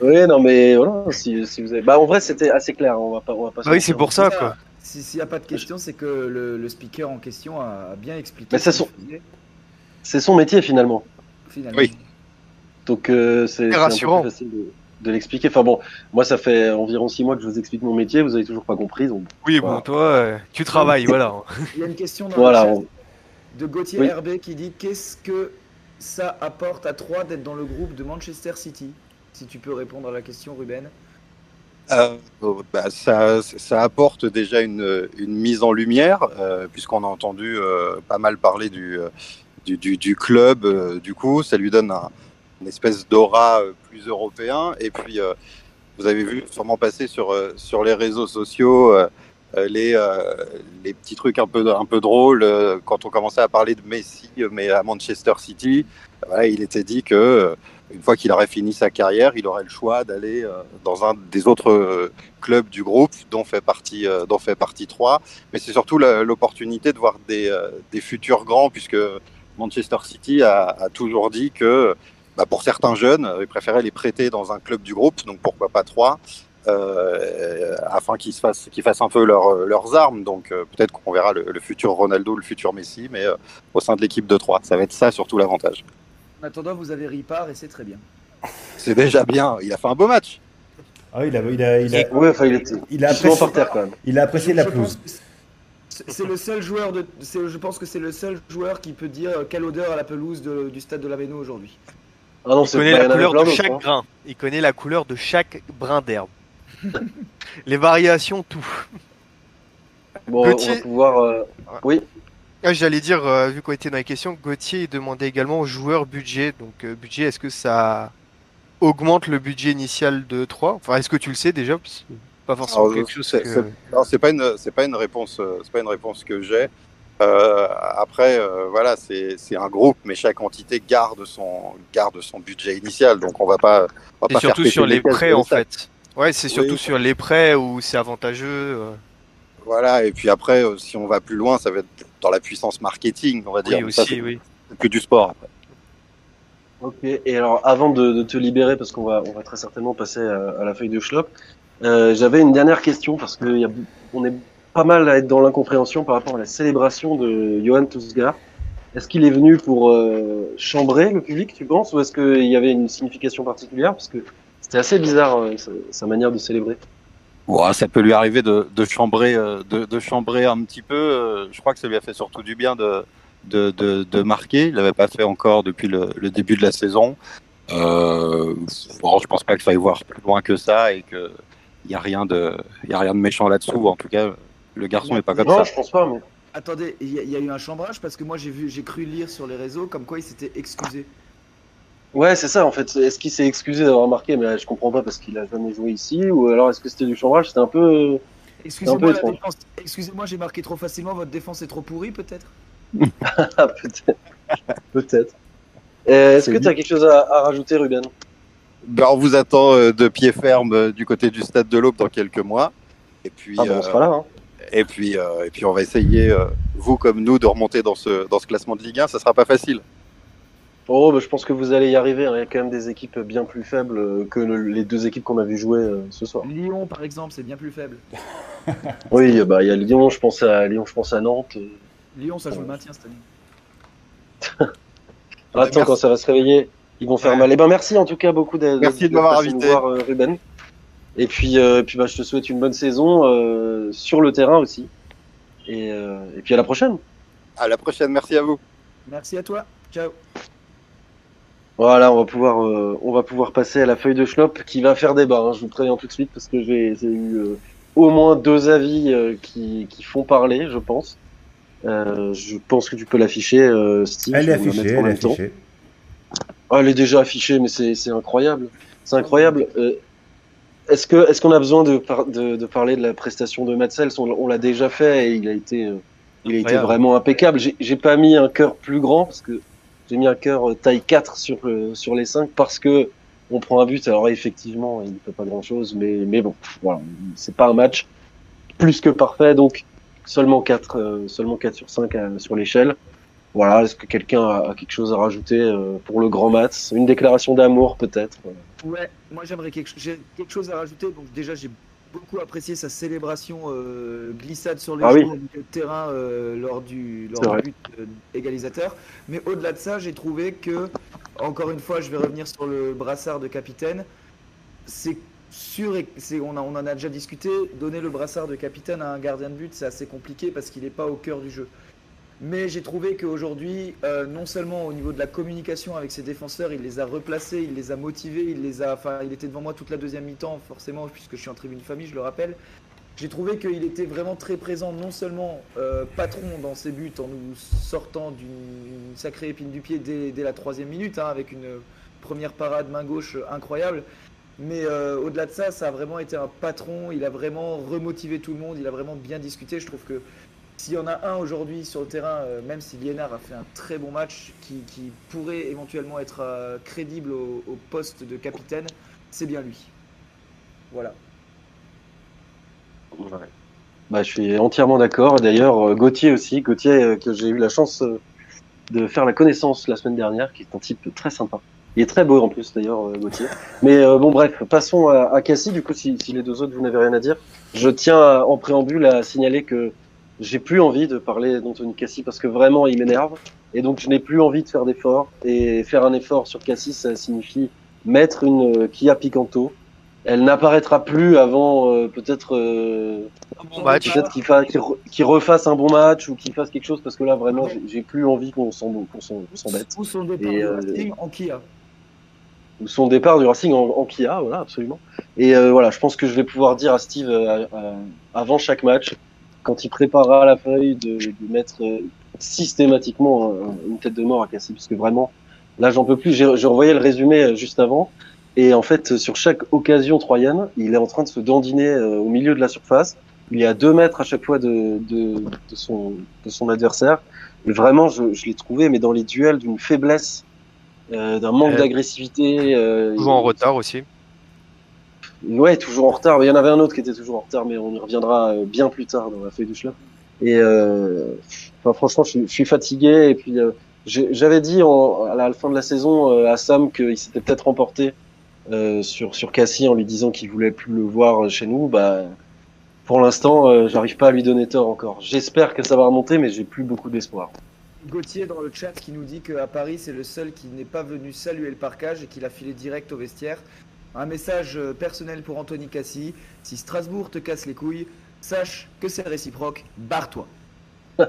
Oui, non, mais voilà, si, si vous avez... Bah, en vrai, c'était assez clair, hein, on va pas, on va pas se Ah oui, c'est pour ça quoi. Si- S'il n'y a pas de question, c'est que le, le speaker en question a bien expliqué. Mais C'est son métier, finalement. finalement. Oui. Donc, euh, c'est c'est un peu rassurant. plus facile de, de l'expliquer. Enfin bon, moi, ça fait environ six mois que je vous explique mon métier, vous avez toujours pas compris, donc Oui, Voilà. bon, toi, euh, tu travailles, voilà. Il y a une question dans voilà. le chat on- de Gauthier Oui. RB qui dit Qu'est-ce que ça apporte à 3 d'être dans le groupe de Manchester City? Si tu peux répondre à la question, Ruben. Euh, bah, ça, ça apporte déjà une, une mise en lumière, euh, puisqu'on a entendu euh, pas mal parler du, euh, du, du, du club. du coup, ça lui donne un, une espèce d'aura plus européen. Et puis, vous avez vu sûrement passer sur, sur les réseaux sociaux les, les petits trucs un peu, un peu drôles. quand on commençait à parler de Messi, mais à Manchester City, voilà, il était dit que une fois qu'il aurait fini sa carrière, il aurait le choix d'aller euh, dans un des autres euh, clubs du groupe, dont fait partie, euh, dont fait partie 3. Mais c'est surtout l'opportunité de voir des, futurs grands, puisque Manchester City a, toujours dit que bah, pour certains jeunes, ils préféraient les prêter dans un club du groupe, donc pourquoi pas 3 euh, afin qu'ils se fassent, qu'ils fassent un peu leur, leurs armes. Donc peut-être qu'on verra le, futur Ronaldo, le futur Messi, mais au sein de l'équipe de 3. Ça va être ça surtout l'avantage. En attendant, vous avez Ripard et c'est très bien. C'est déjà bien. Il a fait un beau match. Ah, il a, il a, il a, Ouais, enfin, il était il a apprécié, par terre quand même. il a apprécié la pelouse. c'est- le seul joueur de. Je pense que c'est le seul joueur qui peut dire quelle odeur à la pelouse de- du stade de la Véno aujourd'hui. Ah non, Il c'est connaît la couleur de chaque hein. grain. Il connaît la couleur de chaque brin d'herbe. Les variations, tout. Bon, Gauthier- on va pouvoir. euh, Oui. Ah, J'allais dire, euh, vu qu'on était dans les questions, Gauthier il demandait également aux joueurs budget. Donc, euh, budget, est-ce que ça augmente le budget initial de 3 Enfin, est-ce que tu le sais déjà? Pas forcément Alors, quelque chose c'est- que... non, c'est pas une, c'est pas une réponse, euh, c'est pas une réponse que j'ai. Euh, après, euh, voilà, c'est c'est un groupe, mais chaque entité garde son, garde son budget initial, donc on va pas. On va pas surtout sur les prêts en fait. Ouais, c'est surtout Oui. sur les prêts où c'est avantageux. Euh. Voilà, et puis après, euh, si on va plus loin, ça va être dans la puissance marketing, on va dire. Oui, ça, aussi, c'est oui. c'est plus du sport. Après. Ok. Et alors, avant de, de te libérer, parce qu'on va, on va très certainement passer à, à la feuille de Schlop, euh, j'avais une dernière question parce que y a, on est pas mal à être dans l'incompréhension par rapport à la célébration de Johan Tousgar. Est-ce qu'il est venu pour euh, chambrer le public, tu penses, ou est-ce qu'il y avait une signification particulière? Parce que c'était assez bizarre euh, sa, sa manière de célébrer. Ouais, ça peut lui arriver de, de chambrer, euh, de, de chambrer un petit peu. euh, Je crois que ça lui a fait surtout du bien de, de, de, de marquer. Il l'avait pas fait encore depuis le, le début de la saison. Euh, bon, je pense pas qu'il faille voir plus loin que ça et que il y a rien de, il y a rien de méchant là-dessous. En tout cas, le garçon n'est pas comme Non, ça. je pense pas, mais. Attendez, il y, a- il y a eu un chambrage parce que moi j'ai vu, j'ai cru lire sur les réseaux comme quoi il s'était excusé. Ouais, c'est ça en fait. Est-ce qu'il s'est excusé d'avoir marqué? Mais je comprends pas parce qu'il a jamais joué ici, ou alors est-ce que c'était du chambrage? C'était un peu. Excusez-moi, peu la étrange. défense- excusez-moi, j'ai marqué trop facilement. Votre défense est trop pourrie, peut-être? Peut-être. Peut-être. Euh, Est-ce C'est que tu as quelque chose à, à rajouter, Ruben? Ben, on vous attend euh, de pied ferme euh, du côté du stade de l'Aube dans quelques mois. Et puis, Ah bon, on sera là. Hein. et puis, euh, et puis, on va essayer, euh, vous comme nous, de remonter dans ce, dans ce classement de Ligue 1. Ça sera pas facile. Oh, bah, je pense que vous allez y arriver. hein. Il y a quand même des équipes bien plus faibles euh, que le- les deux équipes qu'on a vu jouer euh, ce soir. Lyon, par exemple, c'est bien plus faible. Oui, bah il y a Lyon, je pense à Lyon, je pense à Nantes. euh. Lyon, ça joue le maintien cette année. Attends, Merci. quand ça va se réveiller, ils vont faire Ouais. mal. Eh ben merci en tout cas beaucoup d'être Merci de m'avoir invité. voir, euh, Ruben. Et puis, euh, puis bah, je te souhaite une bonne saison euh, sur le terrain aussi. Et, euh, et puis à la prochaine. À la prochaine. Merci à vous. Merci à toi. Ciao. Voilà, on va pouvoir, euh, on va pouvoir passer à la feuille de Schnopp qui va faire débat. hein, je vous préviens tout de suite parce que j'ai eu euh, au moins deux avis euh, qui, qui font parler, je pense. Euh, je pense que tu peux l'afficher, euh, Steve. Elle est affichée, elle est. Ah, elle est déjà affichée, mais c'est c'est incroyable. C'est incroyable. Euh, est-ce que est-ce qu'on a besoin de, par- de, de parler de la prestation de Matsels On, on l'a déjà fait et il a été euh, il a été vraiment impeccable. J'ai j'ai pas mis un cœur plus grand parce que j'ai mis un cœur euh, taille 4 sur euh, sur les 5 parce que on prend un but. Alors effectivement, il ne fait pas grand chose, mais mais bon, voilà, c'est pas un match plus que parfait. Donc seulement 4 euh, seulement 4 sur 5 euh, sur l'échelle. Voilà, est-ce que quelqu'un a, quelque chose à rajouter pour le grand match Une déclaration d'amour peut-être? Ouais, moi j'aimerais quelque, quelque chose à rajouter. Donc déjà j'ai beaucoup apprécié sa célébration euh, glissade sur les Ah oui. terrain euh, lors du lors but euh, égalisateur. Mais au-delà de ça, j'ai trouvé que encore une fois, je vais revenir sur le brassard de capitaine. C'est sûr, et on, a- on en a déjà discuté. Donner le brassard de capitaine à un gardien de but, c'est assez compliqué parce qu'il n'est pas au cœur du jeu. Mais j'ai trouvé qu'aujourd'hui, euh, non seulement au niveau de la communication avec ses défenseurs, il les a replacés, il les a motivés, il les a, enfin, il était devant moi toute la deuxième mi-temps, forcément, puisque je suis en tribune famille, je le rappelle. J'ai trouvé qu'il était vraiment très présent, non seulement euh, patron dans ses buts en nous sortant d'une sacrée épine du pied dès, la troisième minute, hein, avec une première parade main gauche incroyable, mais euh, au-delà de ça, ça a vraiment été un patron. Il a vraiment remotivé tout le monde. Il a vraiment bien discuté. Je trouve que s'il y en a un aujourd'hui sur le terrain, euh, même si Liénard a fait un très bon match, qui, qui pourrait éventuellement être euh, crédible au, au poste de capitaine, c'est bien lui. Voilà. Bah, je suis entièrement d'accord. D'ailleurs, euh, Gauthier aussi, Gauthier euh, que j'ai eu la chance euh, de faire la connaissance la semaine dernière, qui est un type très sympa. Il est très beau en plus d'ailleurs, Gauthier. Mais euh, bon, bref, passons à, à Cassie. Du coup, si, si les deux autres vous n'avez rien à dire, je tiens à- en préambule à signaler que j'ai plus envie de parler d'Anthony Cassie parce que vraiment il m'énerve et donc je n'ai plus envie de faire d'efforts et faire un effort sur Cassie, ça signifie mettre une euh, Kia Picanto. Elle n'apparaîtra plus avant euh, peut-être euh, Bon. Peut-être qu'il fa- qu'il re- qu'il refasse un bon match ou qu'il fasse quelque chose parce que là vraiment j'ai- j'ai plus envie qu'on s'embête. Ou son départ Et, du euh, Racing en Kia. Ou Son départ du Racing en, en Kia, voilà absolument. Et euh, voilà, je pense que je vais pouvoir dire à Steve euh, avant chaque match, quand il préparera la feuille, de, de mettre euh, systématiquement un- une tête de mort à Cassie parce que vraiment là j'en peux plus. J'ai- Je revoyais le résumé euh, juste avant et en fait sur chaque occasion troyenne, il est en train de se dandiner euh, au milieu de la surface. Il est à deux mètres à chaque fois de, de, de son, de son adversaire. Et vraiment, je, je l'ai trouvé, mais dans les duels, d'une faiblesse, euh, d'un manque d'agressivité. Euh, Toujours en retard aussi. Ouais, toujours en retard. Il y en avait un autre qui était toujours en retard, mais on y reviendra euh, bien plus tard dans la feuille du chelem. Et euh, enfin, franchement, je, suis- fatigué. Et puis, euh, j'avais dit en, à la fin de la saison euh, à Sam qu'il s'était peut-être remporté euh, sur sur Cassie en lui disant qu'il voulait plus le voir chez nous. Bah, pour l'instant, j'arrive pas à lui donner tort encore. J'espère que ça va remonter, mais j'ai plus beaucoup d'espoir. Gauthier dans le chat qui nous dit qu'à Paris, c'est le seul qui n'est pas venu saluer le parcage et qu'il a filé direct au vestiaire. Un message euh, personnel pour Anthony Cassi. Si Strasbourg te casse les couilles, sache que c'est réciproque. Barre-toi.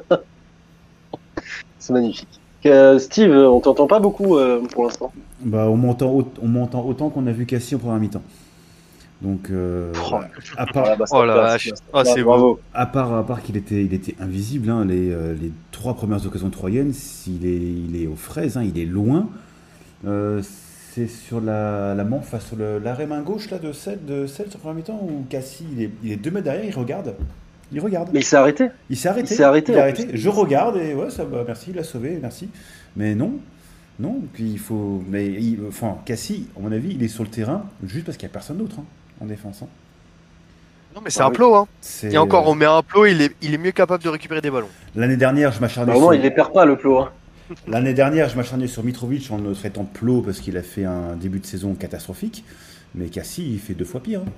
C'est magnifique. Euh, Steve, on t'entend pas beaucoup euh, pour l'instant. Bah, on m'entend au- on m'entend autant qu'on a vu Cassie en première mi-temps. Donc, euh, Oh. à part, Voilà, bah, Oh la c'est bravo. à part, à part qu'il était, il était invisible, hein, les, les trois premières occasions troyennes, s'il est, il est aux fraises, hein, il est loin. Euh, c'est sur la, la manche, face sur l'arrêt main gauche là, de Cel, de Cel sur le premier mi-temps, où Cassie, il est, il est deux mètres derrière, il regarde. Il regarde. Mais il s'est arrêté. Il s'est arrêté. il s'est arrêté. Je regarde et ouais, ça va, merci, il l'a sauvé, merci. Mais non, non, puis il faut. Mais il- enfin, Cassie, à mon avis, il est sur le terrain juste parce qu'il n'y a personne d'autre hein, en défense. hein. Non, mais c'est Ah un oui. plot, hein. C'est- Et encore, on met un plot, il est, il est mieux capable de récupérer des ballons. L'année dernière, je m'acharnais sur... il les perd pas, le plot. hein. L'année dernière, je m'acharnais sur Mitrovic en le traitant de plot parce qu'il a fait un début de saison catastrophique. Mais Cassie, il fait deux fois pire. hein.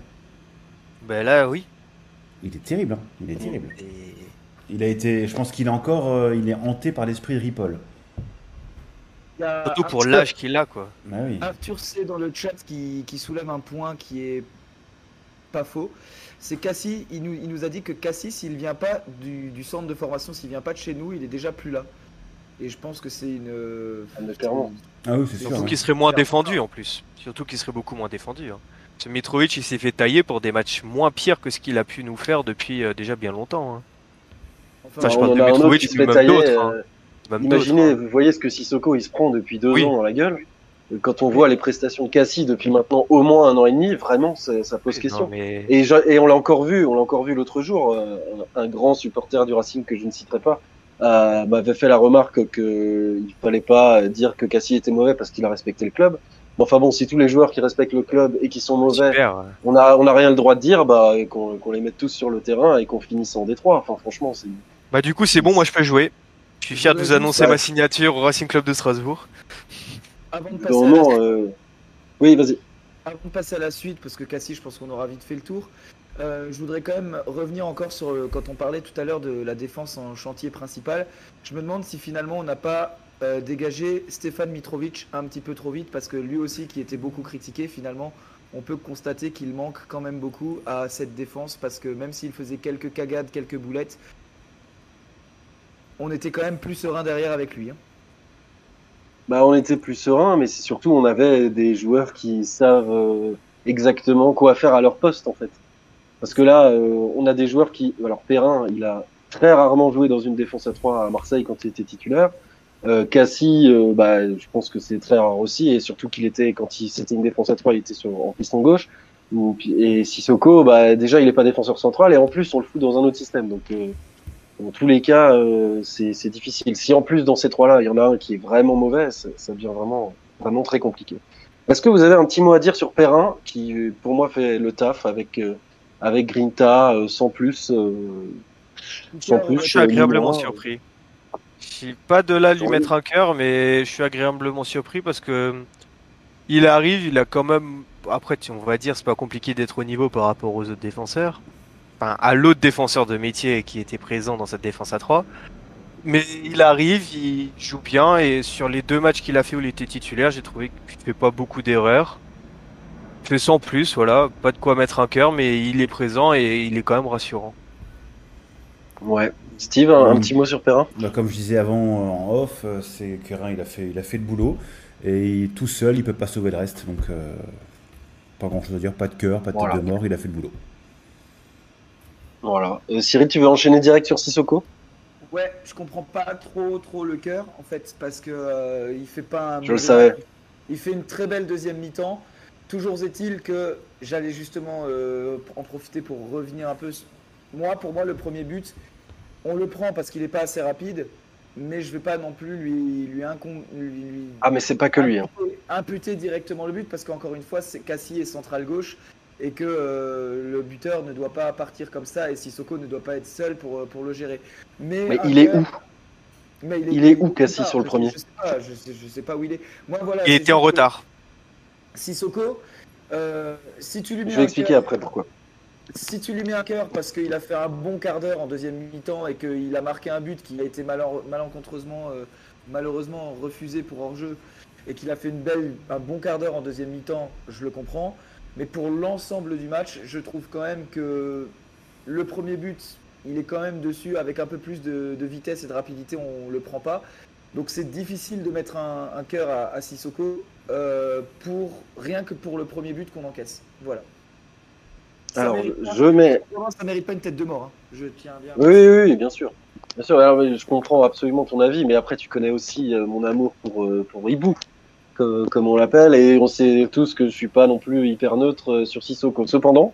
Ben là, oui. Il est terrible. hein. Il est terrible. Et- Il a été, je pense qu'il est encore, euh, il est hanté par l'esprit de Ripoll. Surtout pour l'âge qu'il a, quoi. Bah oui. Arthur C dans le chat qui, qui soulève un point qui est pas faux. C'est Cassie, il nous, il nous a dit que Cassie, s'il vient pas du, du centre de formation, s'il vient pas de chez nous, il est déjà plus là. Et je pense que c'est une. euh, Ah, clairement. Ah oui, c'est sûr. Surtout qu'il serait moins défendu en plus. Surtout qu'il serait beaucoup moins défendu. Hein. Ce Mitrovic, il s'est fait tailler pour des matchs moins pires que ce qu'il a pu nous faire depuis euh, déjà bien longtemps. hein. enfin, Enfin, je on parle de Mitrovic, mais fait même d'autres, euh, hein. Imaginez, d'autres, hein. vous voyez ce que Sissoko il se prend depuis deux Oui. ans dans la gueule. Quand on voit les prestations de Cassie depuis maintenant au moins un an et demi, vraiment, ça, ça pose Non, question. mais... Et, je- et on l'a encore vu, on l'a encore vu l'autre jour. euh, un grand supporter du Racing que je ne citerai pas euh, m'avait fait la remarque que il fallait pas dire que Cassie était mauvais parce qu'il a respecté le club. Mais enfin bon, si tous les joueurs qui respectent le club et qui sont mauvais, Super. ouais. on a on a rien le droit de dire, bah qu'on les mette tous sur le terrain et qu'on finisse en Détroit. Enfin franchement, c'est Bah du coup, c'est bon, moi je peux jouer. Je suis fier de vous annoncer Ouais. ma signature au Racing Club de Strasbourg. avant, de passer à la, vraiment. euh, Oui, vas-y. avant de passer à la suite, parce que Cassie, je pense qu'on aura vite fait le tour, euh, je voudrais quand même revenir encore sur le- quand on parlait tout à l'heure de la défense en chantier principal. Je me demande si finalement on n'a pas euh, dégagé Stéphane Mitrovic un petit peu trop vite, parce que lui aussi, qui était beaucoup critiqué, finalement, on peut constater qu'il manque quand même beaucoup à cette défense, parce que même s'il faisait quelques cagades, quelques boulettes, on était quand même plus serein derrière avec lui. hein. Bah, on était plus serein, mais c'est surtout on avait des joueurs qui savent euh, exactement quoi faire à leur poste en fait. Parce que là, euh, on a des joueurs qui, alors Perrin, il a très rarement joué dans une défense à 3 à Marseille quand il était titulaire. Euh, Cassie, euh, bah, je pense que c'est très rare aussi, et surtout qu'il était quand il c'était une défense à 3, il était sur en piston gauche. Et Sissoko, bah déjà il est pas défenseur central, et en plus on le fout dans un autre système. Donc euh, dans tous les cas, euh, c'est difficile. Si en plus dans ces trois-là, il y en a un qui est vraiment mauvais, ça, devient vraiment, vraiment très compliqué. Est-ce que vous avez un petit mot à dire sur Perrin, qui pour moi fait le taf avec euh, avec Grinta, euh, sans plus, euh, sans plus. Je suis euh, agréablement surpris. Je suis pas de là à lui Oui. mettre un cœur, mais je suis agréablement surpris parce que il arrive, il a quand même. Après, on va dire, c'est pas compliqué d'être au niveau par rapport aux autres défenseurs. Enfin, à l'autre défenseur de métier qui était présent dans cette défense à 3. Mais il arrive, il joue bien et sur les deux matchs qu'il a fait où il était titulaire, j'ai trouvé qu'il fait pas beaucoup d'erreurs. Il fait sans plus, voilà, pas de quoi mettre un cœur, mais il est présent et il est quand même rassurant. Ouais. Steve, un, un Mm. petit mot sur Perrin? Bah, comme je disais avant euh, en off, euh, c'est Kerin, il a fait, il a fait le boulot et il- tout seul, il peut pas sauver le reste. Donc euh, pas grand chose à dire, pas de cœur, pas de Voilà. tête de mort, il a fait le boulot. Voilà. Euh, Cyril, tu veux enchaîner direct sur Sissoko? Ouais, je comprends pas trop trop le cœur en fait parce que euh, il fait pas un Je le savais. Il fait une très belle deuxième mi-temps. Toujours est-il que j'allais justement euh, en profiter pour revenir un peu. Moi, pour moi, le premier but, on le prend parce qu'il est pas assez rapide, mais je vais pas non plus lui lui, incom- lui- lui- Ah, mais c'est pas que lui. Hein. imputer, directement le but parce qu'encore une fois, c'est Cassie est central gauche et que euh, le buteur ne doit pas partir comme ça et Sissoko ne doit pas être seul pour, euh, pour le gérer. Mais, il est où? mais Il est où, Cassie, sur le premier? je sais, pas, je, sais, je sais pas où il est. Moi, voilà, Il était en retard. Sissoko, euh, si tu lui mets Je vais un expliquer cœur- après pourquoi. si tu lui mets un cœur parce qu'il a fait un bon quart d'heure en deuxième mi-temps et qu'il a marqué un but qui a été malencontreusement, euh, malheureusement refusé pour hors-jeu et qu'il a fait une belle, un bon quart d'heure en deuxième mi-temps, je le comprends. Mais pour l'ensemble du match, je trouve quand même que le premier but, il est quand même dessus avec un peu plus de, de vitesse et de rapidité, on le prend pas. Donc c'est difficile de mettre un, un cœur à, à Sissoko euh, pour rien que pour le premier but qu'on encaisse. Voilà. Ça Alors, pas- je mets. ça mérite pas une tête de mort. hein. Je tiens bien. Oui, oui, oui, bien sûr. Bien sûr, alors, je comprends absolument ton avis, mais après, tu connais aussi euh, mon amour pour, euh, pour Hibou. comme, comme on l'appelle, et on sait tous que je suis pas non plus hyper neutre euh, sur Sissoko. Cependant,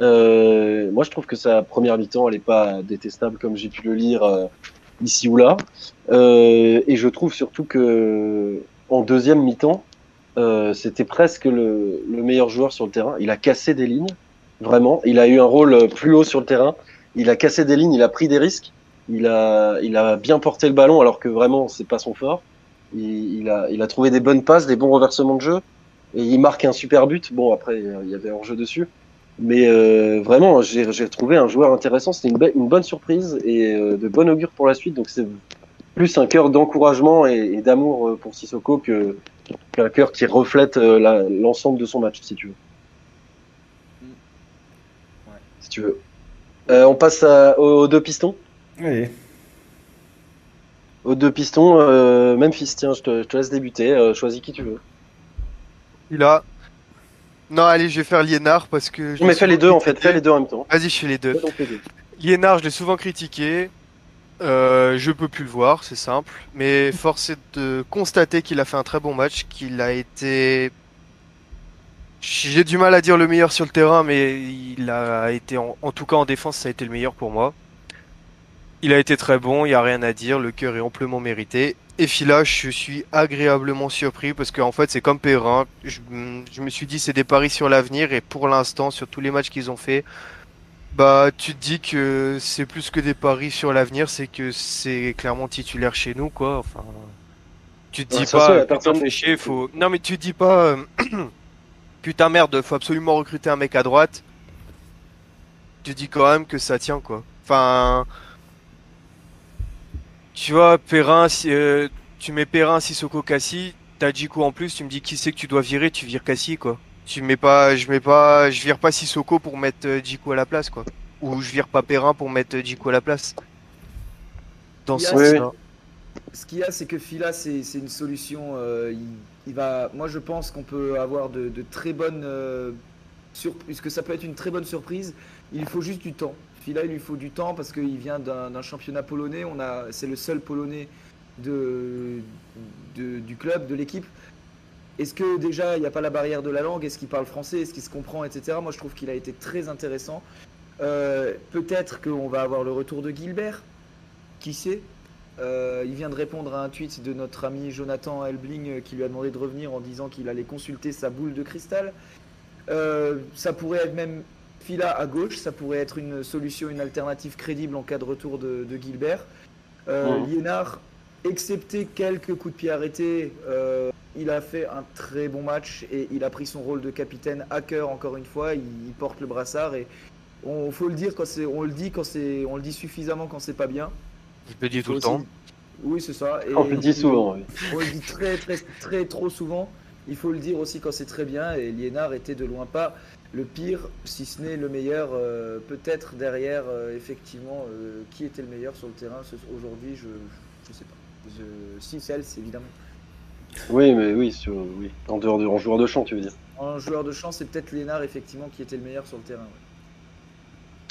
euh, moi je trouve que sa première mi-temps, elle est pas détestable comme j'ai pu le lire euh, ici ou là, Euh, et je trouve surtout que en deuxième mi-temps, euh, c'était presque le, le meilleur joueur sur le terrain. Il a cassé des lignes, vraiment. Il a eu un rôle plus haut sur le terrain. Il a cassé des lignes, il a pris des risques. Il a, il a bien porté le ballon alors que vraiment c'est pas son fort. Il, il a, il a trouvé des bonnes passes, des bons reversements de jeu et il marque un super but. Bon après il y avait hors jeu dessus, mais euh, vraiment j'ai trouvé un joueur intéressant. C'était une, une bonne surprise et euh, de bon augure pour la suite. Donc c'est plus un cœur d'encouragement et, et d'amour euh, pour Sissoko que qu'un cœur qui reflète euh, la- l'ensemble de son match si tu veux. Ouais. Si tu veux. Euh, on passe à- aux deux pistons. Allez. Aux deux pistons, euh, Memphis, tiens, je te, je te laisse débuter. Euh, choisis qui tu veux. Il a. Non, allez, je vais faire Liénard parce que. je Non, mais fais les deux en fait, fais les deux en même temps. Vas-y, je fais les deux. Liénard, je l'ai souvent critiqué. Euh, je peux plus le voir, c'est simple. Mais force est de constater qu'il a fait un très bon match, qu'il a été. J'ai du mal à dire le meilleur sur le terrain, mais il a été, en, tout cas en défense, ça a été le meilleur pour moi. Il a été très bon, il n'y a rien à dire, le cœur est amplement mérité. Et Fila, je suis agréablement surpris parce qu'en fait, c'est comme Perrin. Je, je me suis dit, c'est des paris sur l'avenir et pour l'instant, sur tous les matchs qu'ils ont fait, bah, tu te dis que c'est plus que des paris sur l'avenir, c'est que c'est clairement titulaire chez nous, quoi. Enfin, tu te dis ça, ça, pas, personne- putain, chier, faut. Non, mais tu te dis pas, euh, putain merde, faut absolument recruter un mec à droite. Tu te dis quand même que ça tient, quoi. Enfin, tu vois, Perrin, si, euh, tu mets Perrin, Sissoko, Cassie, t'as Djikou en plus, tu me dis qui c'est que tu dois virer, tu vires Cassie, quoi. Tu mets pas, je mets pas, je vire pas Sissoko pour mettre euh, Djikou à la place, quoi. Ou je vire pas Perrin pour mettre euh, Djikou à la place. Dans ce sens-là. Ce qu'il y a, c'est que Fila, c'est une solution. euh, il, il va, moi, je pense qu'on peut avoir de, de très bonnes euh, surprises, que ça peut être une très bonne surprise. Il faut juste du temps. Fila, il lui faut du temps parce qu'il vient d'un d'un championnat polonais. On a, c'est le seul polonais de, de- du club, de l'équipe. Est-ce que déjà il n'y a pas la barrière de la langue? Est-ce qu'il parle français? Est-ce qu'il se comprend, etc. Moi, je trouve qu'il a été très intéressant. Euh, Peut-être qu'on va avoir le retour de Gilbert. Qui sait? Euh, il vient de répondre à un tweet de notre ami Jonathan Elbling euh, qui lui a demandé de revenir en disant qu'il allait consulter sa boule de cristal. Euh, ça pourrait être même Fila à gauche, ça pourrait être une solution, une alternative crédible en cas de retour de, de Gilbert. Euh. Liénard, excepté quelques coups de pied arrêtés, euh, il a fait un très bon match et il a pris son rôle de capitaine à cœur encore une fois. Il, il porte le brassard et on faut le dire quand c'est, on le dit quand c'est, on le dit suffisamment quand c'est pas bien. Je le dis tout le temps. Oui, c'est ça. Et On le dit souvent. oui. On le dit très, très, très trop souvent. Il faut le dire aussi quand c'est très bien. Et Liénard était de loin pas le pire, si ce n'est le meilleur. euh, Peut-être derrière, euh, effectivement, euh, qui était le meilleur sur le terrain ce- aujourd'hui, je je sais pas. Je, si, Cels, évidemment. Oui, mais oui, sur- oui. En dehors de, en joueur de champ, tu veux dire. En joueur de champ, c'est peut-être Liénard, effectivement, qui était le meilleur sur le terrain.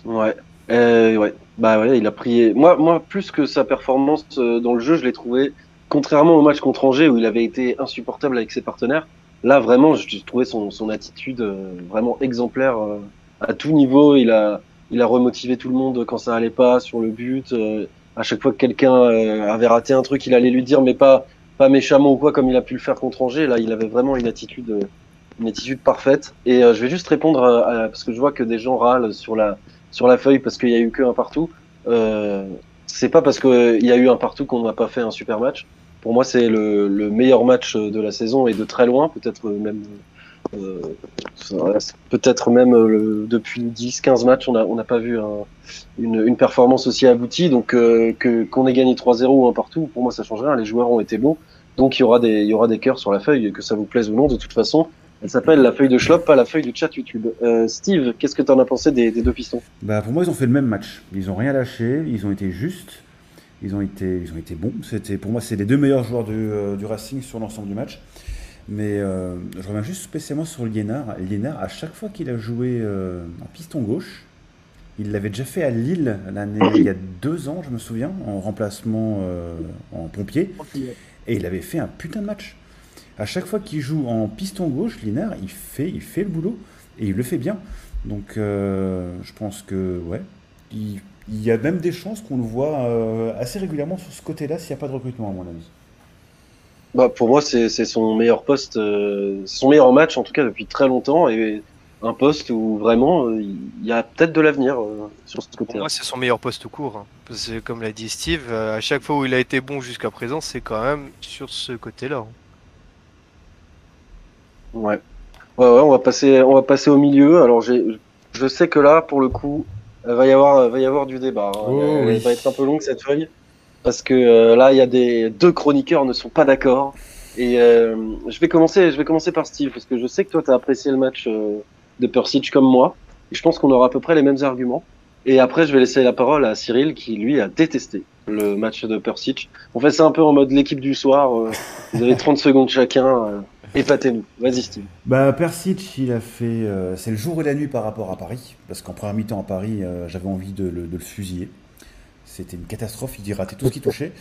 ouais. Ouais. Euh, ouais. Bah ouais, il a pris. Moi, moi, plus que sa performance euh, dans le jeu, je l'ai trouvé. Contrairement au match contre Angers où il avait été insupportable avec ses partenaires, là vraiment, j'ai trouvé son, son attitude euh, vraiment exemplaire à tout niveau. Il a, il a remotivé tout le monde quand ça allait pas sur le but. Euh, à chaque fois que quelqu'un euh, avait raté un truc, il allait lui dire, mais pas, pas méchamment ou quoi, comme il a pu le faire contre Angers. Là, il avait vraiment une attitude, euh, une attitude parfaite. Et euh, je vais juste répondre à- à- parce que je vois que des gens râlent sur la sur la feuille parce qu'il y a eu que un partout. Euh, c'est pas parce qu'il y a eu un partout qu'on n'a pas fait un super match. Pour moi, c'est le, le meilleur match de la saison et de très loin, peut-être même, euh, peut-être même euh, depuis 10-15 matchs, on n'a pas vu un- une, performance aussi aboutie. Donc euh, qu'on ait gagné 3-0 ou un partout, pour moi, ça change rien. Les joueurs ont été bons, donc il y aura des cœurs sur la feuille, que ça vous plaise ou non. De toute façon, elle s'appelle la feuille de Schlop, pas la feuille de chat YouTube. Euh, Steve, qu'est-ce que tu en as pensé des, deux pistons? Bah, pour moi, ils ont fait le même match. Ils ont rien lâché, ils ont été justes, ils ont été, bons. Pour moi, c'est les deux meilleurs joueurs du, euh, du Racing sur l'ensemble du match. Mais euh, je reviens juste spécialement sur Liénard. Liénard, à chaque fois qu'il a joué euh, en piston gauche, il l'avait déjà fait à Lille l'année, il y a deux ans, je me souviens, en remplacement euh, en pompier. Et il avait fait un putain de match. À chaque fois qu'il joue en piston gauche, Linaire, il fait, il fait le boulot et il le fait bien. Donc, je pense que, ouais, il, il y a même des chances qu'on le voit assez régulièrement sur ce côté-là s'il n'y a pas de recrutement, à mon avis. Bah, pour moi, c'est son meilleur poste, euh, son meilleur match en tout cas depuis très longtemps et un poste où vraiment euh, il y a peut-être de l'avenir euh, sur ce Pour côté-là. moi, c'est son meilleur poste tout court. hein. Parce que, comme l'a dit Steve, euh, à chaque fois où il a été bon jusqu'à présent, c'est quand même sur ce côté-là. hein. Ouais. Ouais, ouais, on va passer, on va passer au milieu. Alors, je sais que là, pour le coup, euh, va y avoir, va y avoir du débat. hein. Oh, Euh, oui. Elle va être un peu longue cette feuille parce que euh, là, il y a des deux chroniqueurs ne sont pas d'accord. Et euh, je vais commencer, je vais commencer par Steve parce que je sais que toi, tu as apprécié le match euh, de Persic comme moi. Et je pense qu'on aura à peu près les mêmes arguments. Et après, je vais laisser la parole à Cyril qui lui a détesté le match de Persic. On fait ça un peu en mode l'équipe du soir. vous avez 30 secondes chacun. épatez-nous. Vas-y, Steve. Bah, Persic, il a fait. c'est le jour et la nuit par rapport à Paris. Parce qu'en première mi-temps à Paris, j'avais envie de le fusiller. C'était une catastrophe, il ratait tout ce qui touchait.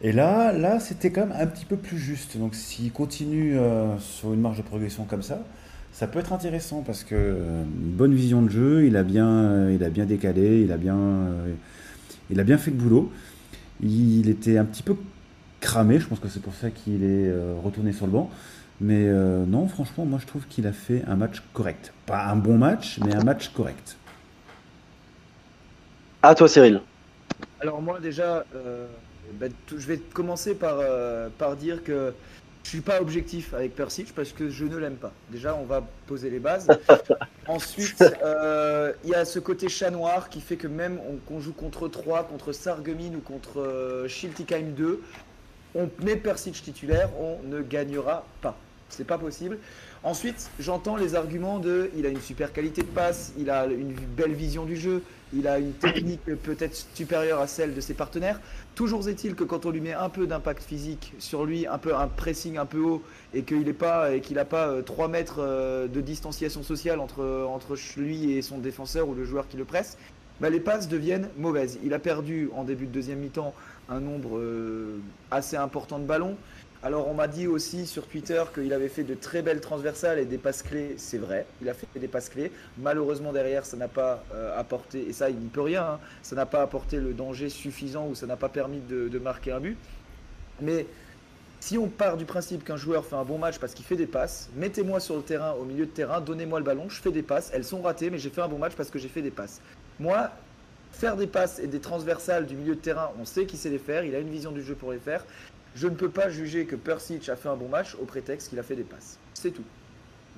Et là, là c'était quand même un petit peu plus juste. Donc, s'il continue euh, sur une marge de progression comme ça, ça peut être intéressant parce que euh, bonne vision de jeu, il a bien, euh, il a bien décalé, il a bien, il a bien fait le boulot. Il était un petit peu cramé, je pense que c'est pour ça qu'il est retourné sur le banc. Mais non, franchement, moi je trouve qu'il a fait un match correct. Pas un bon match, mais un match correct. À toi, Cyril. Alors moi déjà, euh, ben, tout- je vais commencer par, euh, par dire que je suis pas objectif avec Persic parce que je ne l'aime pas. Déjà, on va poser les bases. Ensuite, euh, il y a ce côté chat noir qui fait que même on- qu'on joue contre 3, contre Sarreguemines ou contre Schiltigheim 2, on met Persic titulaire, on ne gagnera pas. C'est pas possible. Ensuite, j'entends les arguments de il a une super qualité de passe, il a une belle vision du jeu, il a une technique peut-être supérieure à celle de ses partenaires. Toujours est-il que quand on lui met un peu d'impact physique sur lui, un peu un pressing un peu haut, et qu'il n'a pas et pas euh, 3 mètres euh, de distanciation sociale entre entre lui et son défenseur ou le joueur qui le presse, bah, les passes deviennent mauvaises. Il a perdu en début de deuxième mi-temps un nombre euh, assez important de ballons. Alors on m'a dit aussi sur Twitter qu'il avait fait de très belles transversales et des passes clés, c'est vrai, il a fait des passes clés. Malheureusement derrière ça n'a pas euh, apporté, et ça il n'y peut rien, hein, ça n'a pas apporté le danger suffisant ou ça n'a pas permis de, de marquer un but. Mais si on part du principe qu'un joueur fait un bon match parce qu'il fait des passes, mettez-moi sur le terrain, au milieu de terrain, donnez-moi le ballon, je fais des passes, elles sont ratées mais j'ai fait un bon match parce que j'ai fait des passes. Moi, faire des passes et des transversales du milieu de terrain, on sait qu'il sait les faire, il a une vision du jeu pour les faire. Je ne peux pas juger que Persic a fait un bon match au prétexte qu'il a fait des passes. C'est tout.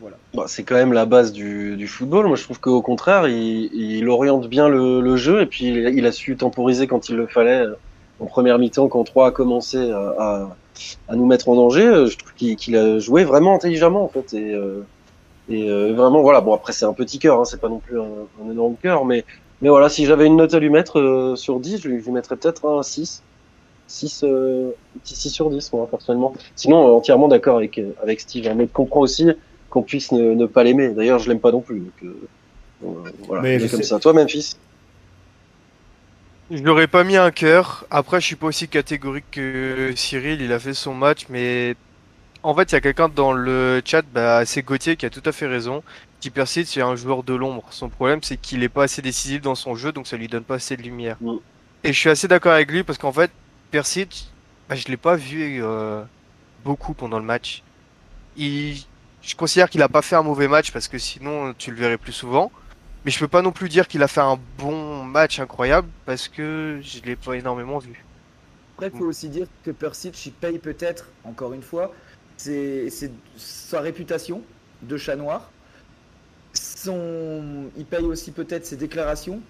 Voilà. Bah, c'est quand même la base du, football. Moi, je trouve qu'au contraire, il, oriente bien le, jeu et puis il, a su temporiser quand il le fallait. euh, En première mi-temps, quand 3 a commencé à, nous mettre en danger, euh, je trouve qu'il a joué vraiment intelligemment en fait. Et, euh, vraiment, voilà. Bon, après, c'est un petit cœur, hein, c'est pas non plus un, énorme cœur, mais, mais voilà, si j'avais une note à lui mettre sur 10, je lui, je lui mettrais peut-être un 6. 6, euh, petit 6 sur 10, moi, personnellement. Sinon, euh, entièrement d'accord avec, euh, avec Steve. hein, mais je comprends aussi qu'on puisse ne, ne pas l'aimer. D'ailleurs, je l'aime pas non plus. Donc, voilà, Mais comme sais- ça. Toi, Memphis? Je n'aurais pas mis un cœur. Après, je suis pas aussi catégorique que Cyril. Il a fait son match, mais en fait, il y a quelqu'un dans le chat, bah, c'est Gauthier qui a tout à fait raison. Qui persiste, c'est un joueur de l'ombre. Son problème, c'est qu'il est pas assez décisif dans son jeu, donc ça lui donne pas assez de lumière. Mm. Et je suis assez d'accord avec lui parce qu'en fait, Persic, bah, je l'ai pas vu euh, beaucoup pendant le match. Je considère qu'il a pas fait un mauvais match parce que sinon tu le verrais plus souvent. Mais je peux pas non plus dire qu'il a fait un bon match incroyable parce que je l'ai pas énormément vu. Après, il faut aussi dire que Persic, il paye peut-être, encore une fois, sa réputation de chat noir. Il paye aussi peut-être ses déclarations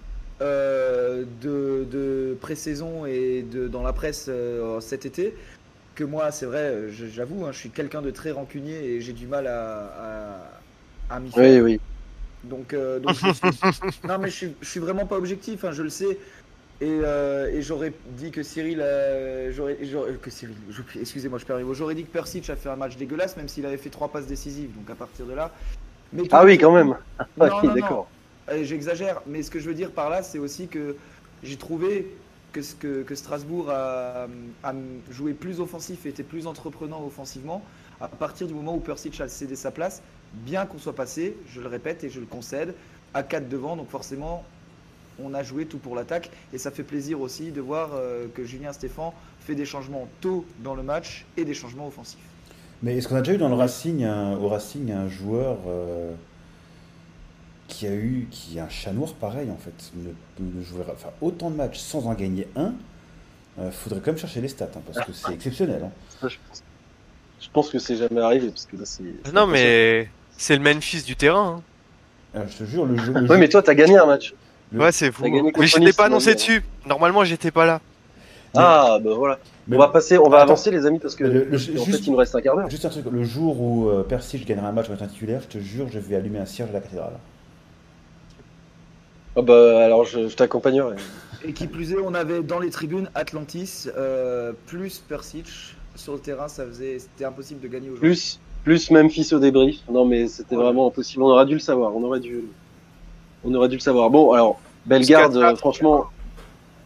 euh, de, de pré-saison et de, dans la presse euh, cet été. Que moi, c'est vrai, j'avoue, hein, je suis quelqu'un de très rancunier et j'ai du mal à, à, à m'y faire. Oui, oui. Donc, euh, donc je suis- non, mais je suis, je suis vraiment pas objectif, hein, je le sais. Et, euh, et j'aurais dit que Cyril, euh, j'aurais, que Cyril, excusez-moi, je perds les mots. J'aurais dit que Persic a fait un match dégueulasse, même s'il avait fait trois passes décisives. Donc à partir de là. Mais Ah oui, quand même. Non, Ah, non, oui, non. d'accord. Euh, J'exagère, mais ce que je veux dire par là, c'est aussi que j'ai trouvé que, Strasbourg a, joué plus offensif et était plus entreprenant offensivement, À partir du moment où Persic a cédé sa place, bien qu'on soit passé, je le répète et je le concède, à 4 devant, donc forcément, on a joué tout pour l'attaque. Et ça fait plaisir aussi de voir euh, que Julien Stéphan fait des changements tôt dans le match et des changements offensifs. Mais est-ce qu'on a déjà eu dans le Racing, au Racing, un joueur euh, qui a eu, qui a un chat noir pareil en fait, ne, ne jouer, enfin autant de matchs sans en gagner un, euh, faudrait quand même chercher les stats hein, parce que c'est exceptionnel. hein. Ça, je, pense, je pense que c'est jamais arrivé parce que là, c'est. c'est Non, mais c'est le Memphis du terrain. Euh, je te jure, le jeu. le jeu- mais toi, t'as gagné un match. Hein. Le- Ouais, c'est fou. Mais j'étais Nice, pas annoncé dessus. Normalement, j'étais pas là. Ah, bah voilà. mais- on va passer, on va Attends. avancer, les amis, parce que Le- le- en juste- fait, il nous reste un quart d'heure. Juste un truc, le jour où euh, Percy gagnera un match avec un titulaire, je te jure, je vais allumer un cierge à la cathédrale. Ah bah, alors, je, je t'accompagnerai. Et qui plus est, on avait dans les tribunes Atlantis euh, plus Persic sur le terrain, ça faisait, c'était impossible de gagner aujourd'hui. Plus, plus Memphis au débrief. Non, mais c'était Ouais. vraiment impossible. On aurait dû le savoir. On aurait dû, on aurait dû le savoir. Bon, alors, Bellegarde, euh, franchement,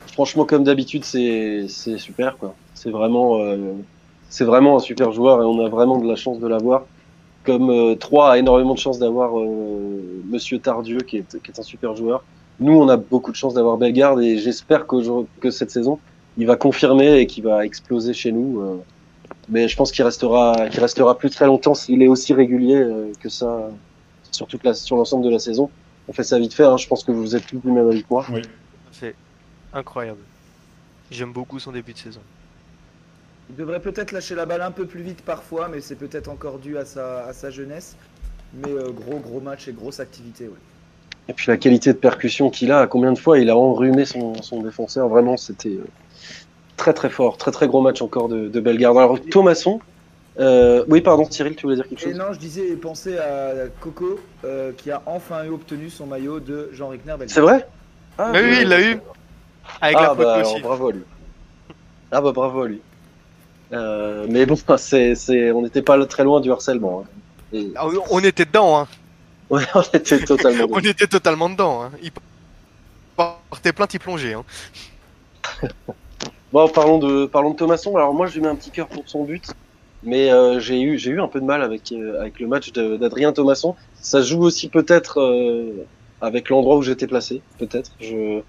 franchement, comme d'habitude, c'est, c'est super, quoi. C'est vraiment, euh, c'est vraiment un super joueur et on a vraiment de la chance de l'avoir. Comme euh, Troyes a énormément de chance d'avoir euh, Monsieur Tardieu, qui est, qui est un super joueur. Nous, on a beaucoup de chance d'avoir Bellegarde et j'espère qu'aujourd'hui- que cette saison, il va confirmer et qu'il va exploser chez nous. euh. mais je pense qu'il restera, qu'il restera plus très longtemps s'il est aussi régulier euh, que ça sur toute la, sur l'ensemble de la saison. On fait ça vite fait. Hein. Je pense que vous êtes tous du même avis que moi. C'est incroyable. J'aime beaucoup son début de saison. Il devrait peut-être lâcher la balle un peu plus vite parfois, mais c'est peut-être encore dû à sa, à sa jeunesse. Mais euh, gros gros match et grosse activité. Ouais. Et puis la qualité de percussion qu'il a, combien de fois il a enrhumé son, son défenseur, vraiment c'était euh, très très fort, très très gros match encore de, de Bellegarde. Alors Thomasson, euh, oui pardon Cyril, tu voulais dire quelque Et chose? non, je disais, pensez à Coco euh, qui a enfin eu obtenu son maillot de Jean Rickner. C'est vrai? Ah, Mais oui, il l'a eu. Avec ah, la bah, alors, aussi. bravo à lui. Ah bah bravo à lui. Euh, mais bon, c'est, c'est, on n'était pas très loin du harcèlement. hein. Et- Ah, On était dedans, hein. Ouais, on était totalement. On était totalement dedans. Hein. Il portait plainte, il plongeait. Hein. Bon, parlons de, parlons de Thomasson. Alors moi, je lui mets un petit cœur pour son but, mais euh, j'ai eu, j'ai eu un peu de mal avec euh, avec le match d'Adrien Thomasson. Ça joue aussi peut-être euh, avec l'endroit où j'étais placé, peut-être. Je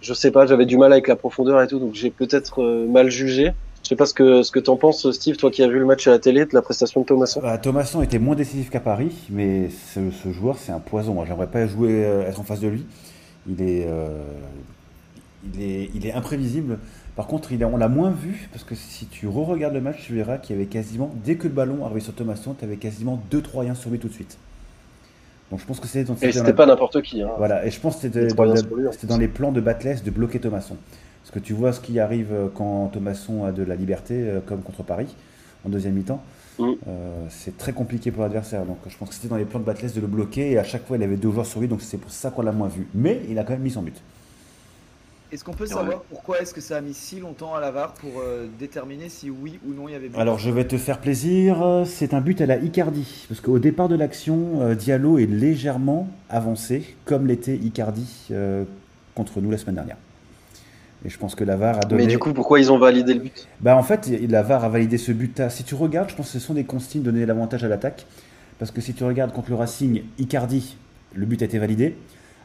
je sais pas, j'avais du mal avec la profondeur et tout, donc j'ai peut-être mal jugé. Je sais pas ce que ce que t'en penses, Steve, toi qui as vu le match à la télé de la prestation de Thomasson. Bah, Thomasson était moins décisif qu'à Paris, mais ce, ce joueur, c'est un poison. J'aimerais pas jouer, euh, être en face de lui. Il est, euh, il est, il est imprévisible. Par contre, il a- on l'a moins vu, parce que si tu re-regardes le match, tu verras qu'il y avait quasiment, dès que le ballon arrivait sur Thomasson, tu avais quasiment 2 Troyens sur lui tout de suite. Donc je pense que c'était dans, Et c'était pas n'importe qui. Hein. Voilà, et je pense que c'était dans, plus. dans les plans de Batless de bloquer Thomasson. Parce que tu vois ce qui arrive euh, quand Thomasson a de la liberté, euh, comme contre Paris, en deuxième mi-temps. Euh, c'est très compliqué pour l'adversaire. Donc je pense que c'était dans les plans de Batless de le bloquer, et à chaque fois il avait deux joueurs sur lui, donc c'est pour ça qu'on l'a moins vu. Mais il a quand même mis son but. Est-ce qu'on peut savoir pourquoi est-ce que ça a mis si longtemps à la VAR pour euh, déterminer si oui ou non il y avait but? Alors je vais te faire plaisir, c'est un but à la Icardi. Parce qu'au départ de l'action, euh, Diallo est légèrement avancé, comme l'était Icardi euh, contre nous la semaine dernière. Et je pense que la VAR a donné. Mais du coup, pourquoi ils ont validé le but? Bah en fait, la VAR a validé ce but. Si tu regardes, je pense que ce sont des consignes donner l'avantage à l'attaque. Parce que si tu regardes contre le Racing, Icardi, le but a été validé.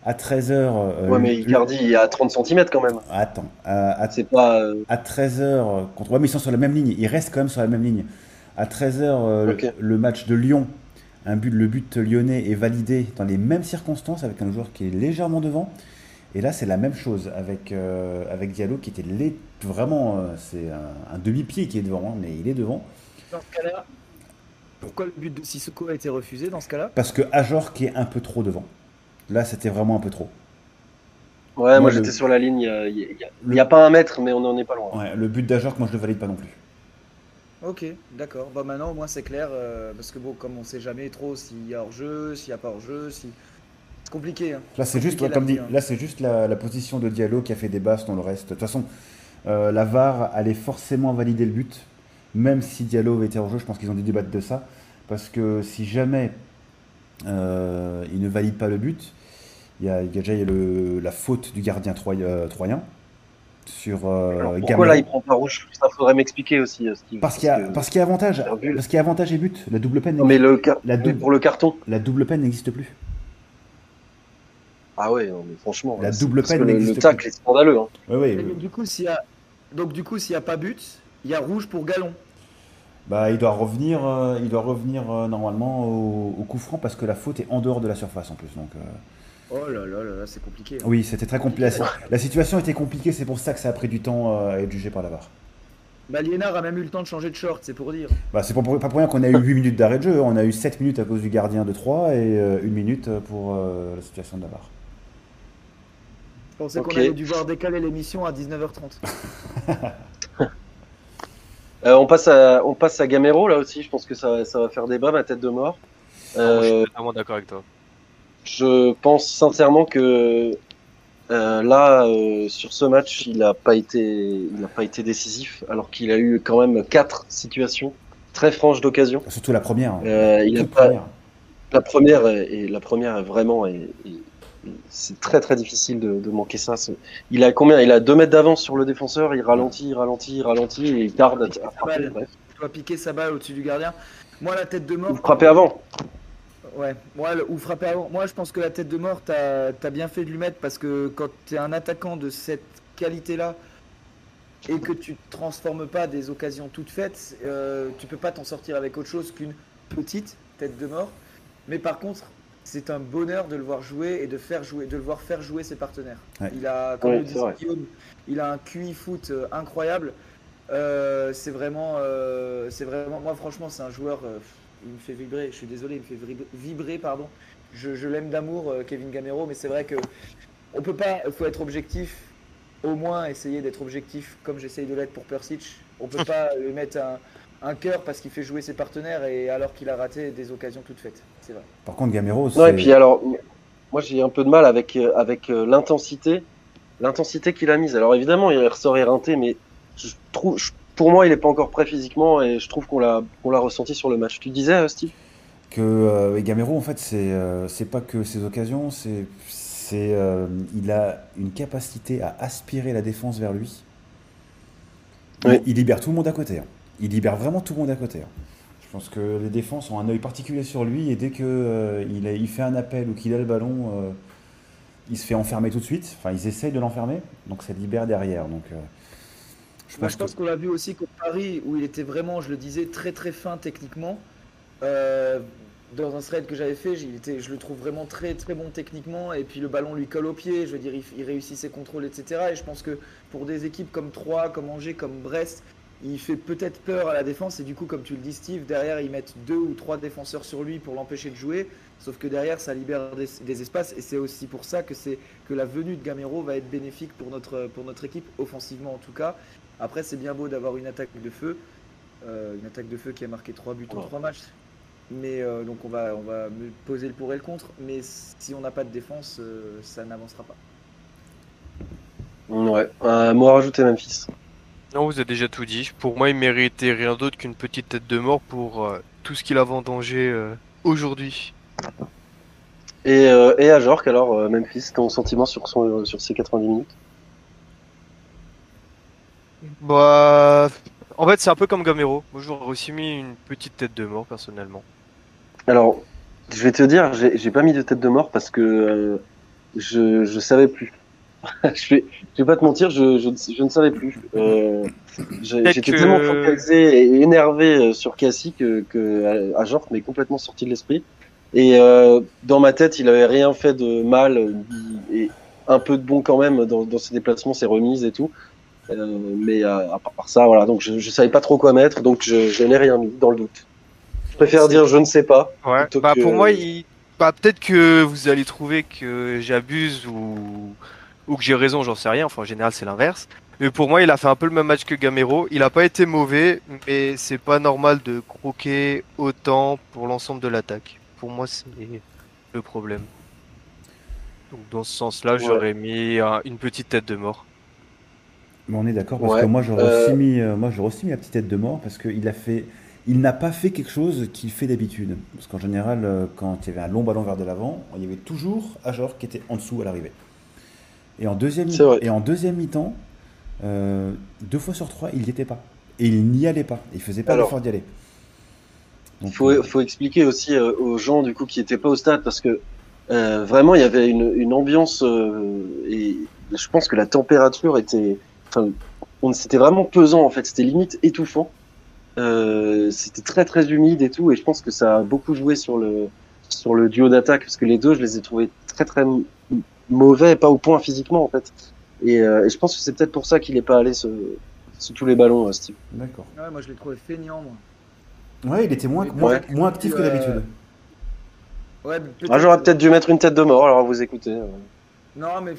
À 13h. Ouais, mais Icardi, il est à 30 cm quand même. Attends. À, à- C'est pas. euh, à 13h contre. Ouais, mais ils sont sur la même ligne. Ils restent quand même sur la même ligne. À 13h, Ok. le, le match de Lyon, un but, le but lyonnais est validé dans les mêmes circonstances avec un joueur qui est légèrement devant. Et là, c'est la même chose avec, euh, avec Diallo qui était vraiment. euh, c'est un, un demi-pied qui est devant, hein, mais il est devant. Dans ce cas-là, pourquoi le but de Sissoko a été refusé dans ce cas-là? Parce que Ajor qui est un peu trop devant. Là, c'était vraiment un peu trop. Ouais, Moi, moi, le- j'étais sur la ligne. Il y a, Le- pas un mètre, mais on en est pas loin. Ouais, le but d'Ajor, moi, je le valide pas non plus. Ok, d'accord. Bah maintenant au moins c'est clair euh, parce que bon comme on sait jamais trop s'il y a hors-jeu, s'il n'y a pas hors-jeu, si c'est compliqué. hein. Là, c'est juste, comme dit, hein. là, c'est juste la, la position de Diallo qui a fait débat dans le reste. De toute façon, euh, la VAR allait forcément valider le but, même si Diallo avait été en jeu. Je pense qu'ils ont dû débattre de ça, parce que si jamais euh, il ne valide pas le but, il y a, il y a déjà le- la faute du gardien troy- euh, troyen. sur euh, Alors, Gamero. pourquoi là il prend pas rouge? Ça faudrait m'expliquer aussi, Steve. Parce qu'il y a, que- parce qu'il y a avantage, parce qu'il y a avantage et but. La double peine, Non, mais le car- La mais double- pour le carton. la double peine n'existe plus. Ah ouais, non, mais franchement. La double peine le, le tacle est scandaleux. Hein. Oui, oui. Mais donc, du coup, s'il y a, donc du coup, s'il y a pas but, il y a rouge pour Galon. Bah, il doit revenir, euh, il doit revenir euh, normalement au, au coup franc parce que la faute est en dehors de la surface en plus. Donc, euh, Oh là là là là, c'est compliqué. hein. oui, c'était très compliqué. La, la situation était compliquée, c'est pour ça que ça a pris du temps euh, à être jugé par la VAR. Bah, Liénard a même eu le temps de changer de short, c'est pour dire. Bah, c'est pas pour, pas pour rien qu'on a eu 8 minutes d'arrêt de jeu. On a eu 7 minutes à cause du gardien de 3 et euh, une minute pour euh, la situation de la VAR. Je pensais Ok. qu'on allait devoir décaler l'émission à 19h30. Euh, on, passe à, on passe à Gamero là aussi. Je pense que ça, ça va faire débat, ma tête de mort. Non, moi, je Euh, suis totalement d'accord avec toi. Je pense sincèrement que euh, là, euh, sur ce match, il n'a pas été, il pas été décisif, alors qu'il a eu quand même quatre situations très franches d'occasion. Surtout la première. hein. Euh, il a Toute pas, première. la première est- et la première est vraiment, est- est- c'est très très difficile de, de manquer ça. Il a combien? Il a deux mètres d'avance sur le défenseur. Il ralentit, il ralentit, il ralentit et il tarde à, à frapper. balle. Bref. Il doit piquer sa balle au-dessus du gardien. Moi, la tête de mort. Ou frapper avant. Ouais, moi, ou frapper avant. Moi, je pense que la tête de mort, t'as as bien fait de lui mettre parce que quand t'es un attaquant de cette qualité-là et que tu te transformes pas des occasions toutes faites, euh, tu peux pas t'en sortir avec autre chose qu'une petite tête de mort. Mais par contre, c'est un bonheur de le voir jouer et de faire jouer, de le voir faire jouer ses partenaires. Ouais. Il a, comme Ouais, le disait. Guillaume, il a un QI foot euh, incroyable. Euh, c'est vraiment, euh, c'est vraiment, moi franchement, c'est un joueur. euh, il me fait vibrer. Je suis désolé, il me fait vibrer, pardon. Je, je l'aime d'amour, euh, Kevin Gamero, mais c'est vrai que on peut pas. Il faut être objectif. Au moins essayer d'être objectif, comme j'essaye de l'être pour Persic. On peut pas lui mettre un, un cœur parce qu'il fait jouer ses partenaires et alors qu'il a raté des occasions toutes faites. C'est vrai. Par contre, Gamero, Non, et puis alors, moi j'ai un peu de mal avec, euh, avec euh, l'intensité, l'intensité qu'il a mise. Alors évidemment, il ressort éreinté, mais je trouve, je- pour moi, il n'est pas encore prêt physiquement et je trouve qu'on l'a, qu'on l'a ressenti sur le match. Tu disais, euh, Steve? Que euh, Gamero, en fait, c'est euh, c'est pas que ses occasions, c'est c'est euh, il a une capacité à aspirer la défense vers lui. Il libère tout le monde à côté. hein. Il libère vraiment tout le monde à côté. hein. Je pense que les défenses ont un œil particulier sur lui et dès que euh, il, fait un appel ou qu'il a le ballon, euh, il se fait enfermer tout de suite. Enfin, ils essayent de l'enfermer, donc ça libère derrière. Donc, euh, je Moi, pense je pense que qu'on l'a vu aussi contre Paris, où il était vraiment, je le disais, très très fin techniquement. Dans un thread que j'avais fait, il était, je le trouve vraiment très très bon techniquement. Et puis le ballon lui colle au pied, je veux dire, il, il réussit ses contrôles, etc. Et je pense que pour des équipes comme Troyes, comme Angers, comme Brest, il fait peut-être peur à la défense. Et du coup, comme tu le dis, Steve, derrière, ils mettent deux ou trois défenseurs sur lui pour l'empêcher de jouer. Sauf que derrière, ça libère des, des espaces. Et c'est aussi pour ça que, c'est, que la venue de Gamero va être bénéfique pour notre, pour notre équipe, offensivement en tout cas. Après, c'est bien beau d'avoir une attaque de feu, euh, une attaque de feu qui a marqué 3 buts en. 3 matchs. Mais euh, donc on va, on va me poser le pour et le contre. Mais si on n'a pas de défense, euh, ça n'avancera pas. Ouais. Un mot à rajouter, Memphis. Non, vous avez déjà tout dit. Pour moi, il méritait rien d'autre qu'une petite tête de mort pour euh, tout ce qu'il a vendangé euh, aujourd'hui. Et, euh, et à Jork, alors, euh, Memphis, ton sentiment sur, son, sur ces 90 minutes? Bah, en fait, c'est un peu comme Gamero. Moi, j'aurais aussi mis une petite tête de mort, personnellement. Alors, je vais te dire, j'ai pas mis de tête de mort parce que euh, je, je savais plus. je, vais, je vais pas te mentir, je, je, je ne savais plus. Euh, J'étais que- tellement focalisé et énervé euh, sur Cassie que, que Jork m'est complètement sorti de l'esprit. Et euh, dans ma tête, il avait rien fait de mal euh, et un peu de bon quand même dans, dans ses déplacements, ses remises et tout. Euh, mais euh, à part ça, voilà. Donc je, je savais pas trop quoi mettre, donc je, je n'ai rien mis dans le doute. Je préfère dire je ne sais pas. Ouais. Bah, que- pour moi, il... bah, peut-être que vous allez trouver que j'abuse ou... ou que j'ai raison, j'en sais rien. Enfin, en général, c'est l'inverse. Mais pour moi, il a fait un peu le même match que Gamero. Il a pas été mauvais, mais c'est pas normal de croquer autant pour l'ensemble de l'attaque. Pour moi, c'est le problème. Donc, dans ce sens-là, Ouais. j'aurais mis un- une petite tête de mort. Mais on est d'accord parce Ouais, que moi j'aurais euh, aussi mis, euh, moi j'aurais aussi mis la petite tête de mort parce qu'il a fait, il n'a pas fait quelque chose qu'il fait d'habitude. Parce qu'en général, euh, quand il y avait un long ballon vers de l'avant, il y avait toujours Ajor qui était en dessous à l'arrivée. Et en deuxième, et en deuxième mi-temps, euh, deux fois sur trois, il n'y était pas. Et il n'y allait pas. Il faisait pas l'effort d'y aller. Il faut, euh, faut expliquer aussi euh, aux gens du coup qui étaient pas au stade parce que euh, vraiment il y avait une, une ambiance et je pense que la température était, enfin, c'était vraiment pesant en fait, c'était limite étouffant. C'était très très humide et tout et je pense que ça a beaucoup joué sur le sur le duo d'attaque parce que les deux je les ai trouvés très très mauvais, pas au point physiquement en fait. Et, euh, et je pense que c'est peut-être pour ça qu'il est pas allé se, sur tous les ballons, euh, Steve. D'accord. Ouais, moi je l'ai trouvé feignant, moi. Ouais, il était moins, Ouais. moins, moins actif que Euh, d'habitude. Ouais, mais Ah, J'aurais peut-être dû mettre une tête de mort alors à vous écouter. euh. Non, mais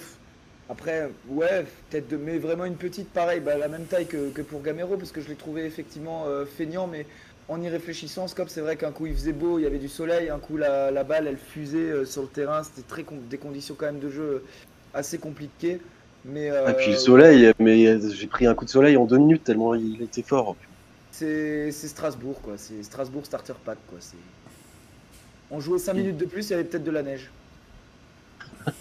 après, ouais, peut-être de, mais vraiment une petite pareille, bah, la même taille que, que pour Gamero, parce que je l'ai trouvé effectivement euh, feignant, mais en y réfléchissant, Scop, c'est vrai qu'un coup il faisait beau, il y avait du soleil, un coup la, la balle elle fusait euh, sur le terrain, c'était très des conditions quand même de jeu assez compliquées. Mais Et euh, puis le soleil, mais j'ai pris un coup de soleil en deux minutes tellement il était fort. c'est Strasbourg, quoi. C'est Strasbourg Starter Pack, quoi. C'est- On jouait 5 minutes de plus, il y avait peut-être de la neige.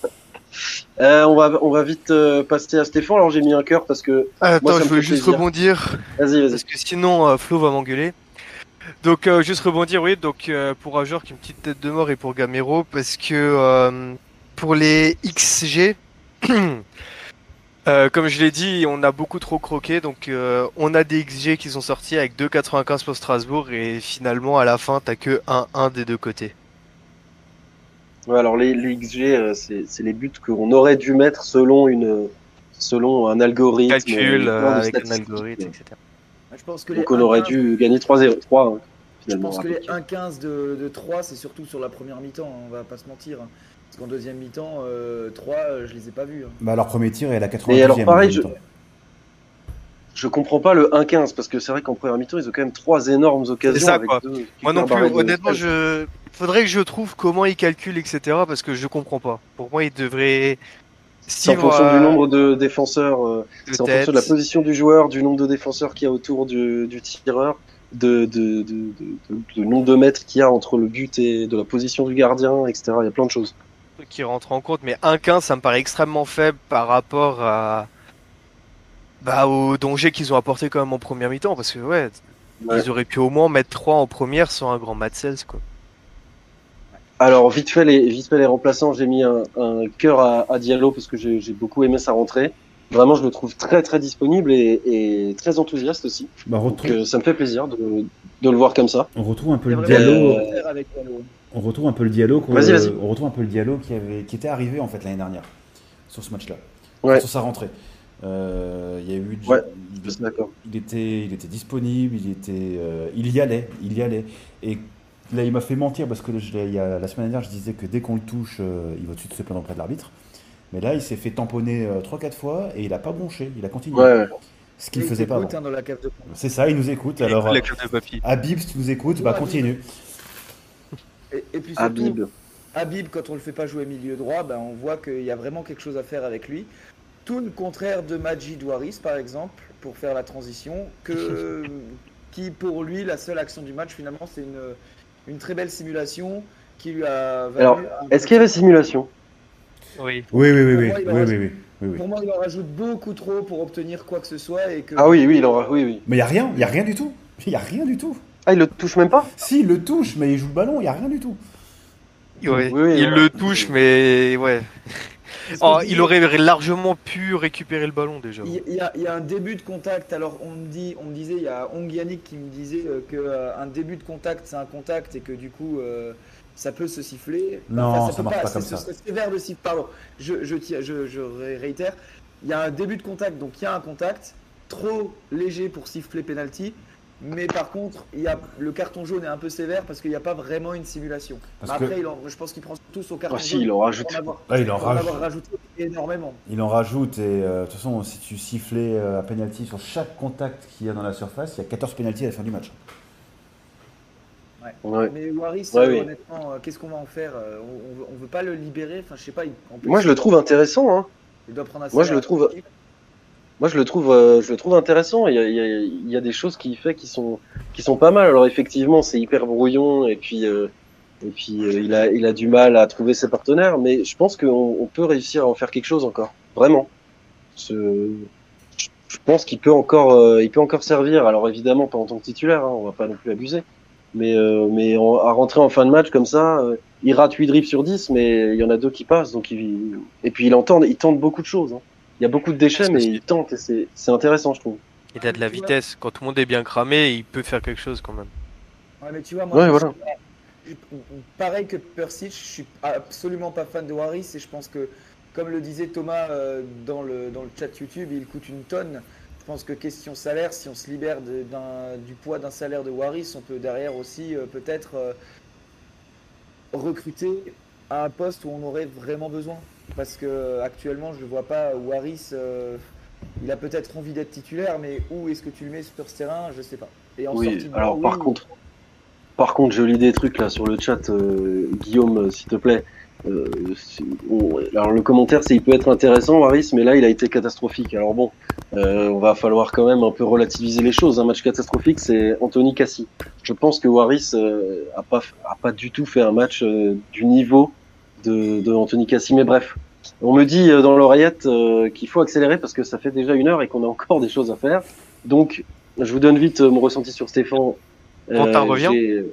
Euh, on va on va vite euh, passer à Stéphane. Alors j'ai mis un cœur parce que Ah, Attends, Moi, ça je fait juste plaisir. rebondir. vas-y vas-y. Parce que sinon, euh, Flo va m'engueuler. Donc, euh, juste rebondir, oui, donc euh, pour Ajor qui une petite tête de mort et pour Gamero, parce que euh, pour les XG, comme je l'ai dit, on a beaucoup trop croqué, donc on a des XG qui sont sortis avec 2,95 pour Strasbourg, et finalement, à la fin, t'as que 1-1 des deux côtés. Ouais, alors les, les XG, c'est les buts qu'on aurait dû mettre selon une selon un algorithme. Calcul avec un algorithme, etc. Je pense que les Donc on aurait 1-15 dû gagner 3-0, 3 hein, Je pense que les rapide. 1-15 de, de 3, c'est surtout sur la première mi-temps, hein, on va pas se mentir. hein. Parce qu'en deuxième mi-temps, euh, 3, euh, je les ai pas vus. hein. Bah, leur premier tir est à la 92e. Et alors, pareil, je-. Je comprends pas le 1-15 parce que c'est vrai qu'en première mi-temps ils ont quand même trois énormes occasions. C'est ça, avec quoi. deux Moi non plus, barrettes de- honnêtement, je faudrait que je trouve comment ils calculent, etc. Parce que je comprends pas. Pour moi, ils devraient. C'est en fonction euh, du nombre de défenseurs. euh, C'est en fonction de la position du joueur, du nombre de défenseurs qu'il y a autour du, du tireur, de, de, de, de, de- de nombre de mètres qu'il y a entre le but et de la position du gardien, etc. Il y a plein de choses. qui rentre en compte, mais 1-15 ça me paraît extrêmement faible par rapport à bah, au danger qu'ils ont apporté quand même en première mi-temps, parce que ouais, Ouais. ils auraient pu au moins mettre 3 en première sans un grand Matsels quoi. Alors, vite fait les, vite fait les remplaçants, j'ai mis un, un cœur à, à Diallo parce que j'ai beaucoup aimé sa rentrée. Vraiment, je le trouve très très disponible et, et très enthousiaste aussi. Bah, Donc, retrouve, euh, ça me fait plaisir de, de le voir comme ça. on retrouve un peu y le Diallo. On retrouve un peu le dialogue. Vas-y, vas-y. On retrouve un peu le dialogue qui avait, qui était arrivé en fait l'année dernière sur ce match-là, Ouais. sur sa rentrée. Euh, y a eu. Ouais, il était, il était disponible, il était, euh, il y allait, il y allait. Et là, il m'a fait mentir parce que je l'ai- il y a, la semaine dernière, je disais que dès qu'on le touche, euh, il va tout de suite se plaindre auprès de l'arbitre. Mais là, il s'est fait tamponner euh, 3-4 fois et il a pas bronché, il a continué. Ouais. Ce qu'il Il faisait pas hein, dans la cave de pompe. C'est ça, il nous écoute. Alors, la euh. Habib, si tu nous écoutes, bah continue. Et, et puis surtout, Habib. Habib, quand on le fait pas jouer milieu droit, ben, on voit qu'il y a vraiment quelque chose à faire avec lui. Tout le contraire de Majid Waris, par exemple, pour faire la transition, que, qui pour lui, la seule action du match, finalement, c'est une, une très belle simulation qui lui a valu Alors, un- Est-ce qu'il y avait simulation? Oui. Oui, oui, oui, oui, Pour moi, il oui, en oui, reste- oui, oui, oui. Pour moi, il en rajoute beaucoup trop pour obtenir quoi que ce soit. Et que... Ah oui, oui, il aura, oui, oui. Mais il y a rien, il y a rien du tout. Il y a rien du tout. Ah, il le touche même pas? Si, il le touche, mais il joue le ballon, il y a rien du tout. Ouais. Oui, oui, il ouais. le touche, mais ouais. Oh, il aurait largement pu récupérer le ballon déjà. Il y, a, il y a un début de contact. Alors on me dit, on me disait, il y a Ong Yannick qui me disait euh, que euh, un début de contact c'est un contact et que du coup euh, ça peut se siffler. Non, ça peut marche pas comme ça. C'est sévère de siffler. Pardon. Je, je, réitère. Il y a un début de contact, donc il y a un contact trop léger pour siffler penalty. Mais par contre, il y a, le carton jaune est un peu sévère parce qu'il n'y a pas vraiment une simulation. Parce Après, que- il en- je pense qu'il prend tous au carton Ah si, jaune il en rajoute. en avoir, Ah, il en rajoute. avoir rajouté énormément. Il en rajoute et euh, de toute façon, si tu sifflais euh, un penalty sur chaque contact qu'il y a dans la surface, il y a 14 penalties à la fin du match. Ouais. Mais Waris, Ouais, oui. honnêtement, euh, qu'est-ce qu'on va en faire Euh, on, on veut, pas le libérer. Enfin, je sais pas. il- en plus, Moi, je le trouve intéressant. Hein. Il doit prendre un Moi, je le trouve-. Moi, je le trouve, euh, je le trouve intéressant. Il y a, il y a, il y a des choses qu'il fait qui sont, qui sont pas mal. Alors effectivement, c'est hyper brouillon et puis, euh, et puis euh, il a, il a du mal à trouver ses partenaires. Mais je pense qu'on on peut réussir à en faire quelque chose encore, vraiment. Ce- je pense qu'il peut encore, euh, il peut encore servir. Alors évidemment pas en tant que titulaire, hein, on va pas non plus abuser. Mais, euh, mais à rentrer en fin de match comme ça, euh, il rate 8 dribbles sur 10, mais il y en a deux qui passent. Donc il... Et puis il entend, il tente beaucoup de choses. hein. Il y a beaucoup de déchets, mais il tente et c'est c'est intéressant, je trouve. Il a de la vitesse. Quand tout le monde est bien cramé, il peut faire quelque chose quand même. Ouais, mais tu vois, moi, Ouais, voilà. je- pareil que Persic, je suis absolument pas fan de Waris et je pense que, comme le disait Thomas euh, dans, le, dans le chat YouTube, il coûte une tonne. Je pense que question salaire, si on se libère de- d'un- du poids d'un salaire de Waris, on peut derrière aussi euh, peut-être euh, recruter à un poste où on aurait vraiment besoin. Parce que actuellement, je ne vois pas Waris. euh, il a peut-être envie d'être titulaire, mais où est-ce que tu le mets sur ce terrain Je sais pas. Et en Oui, de alors par oui, contre, par contre, je lis des trucs là sur le chat, euh, Guillaume, euh, s'il te plaît. Euh, on- alors le commentaire, c'est il peut être intéressant, Waris, mais là il a été catastrophique. Alors bon, euh, on va falloir quand même un peu relativiser les choses. Un match catastrophique, c'est Anthony Cassi. Je pense que Waris euh, a pas a pas du tout fait un match euh, du niveau de, de Anthony Cassi. Mais bref, on me dit euh, dans l'oreillette euh, qu'il faut accélérer parce que ça fait déjà une heure et qu'on a encore des choses à faire. Donc, je vous donne vite euh, mon ressenti sur Stéphane. Quentin revient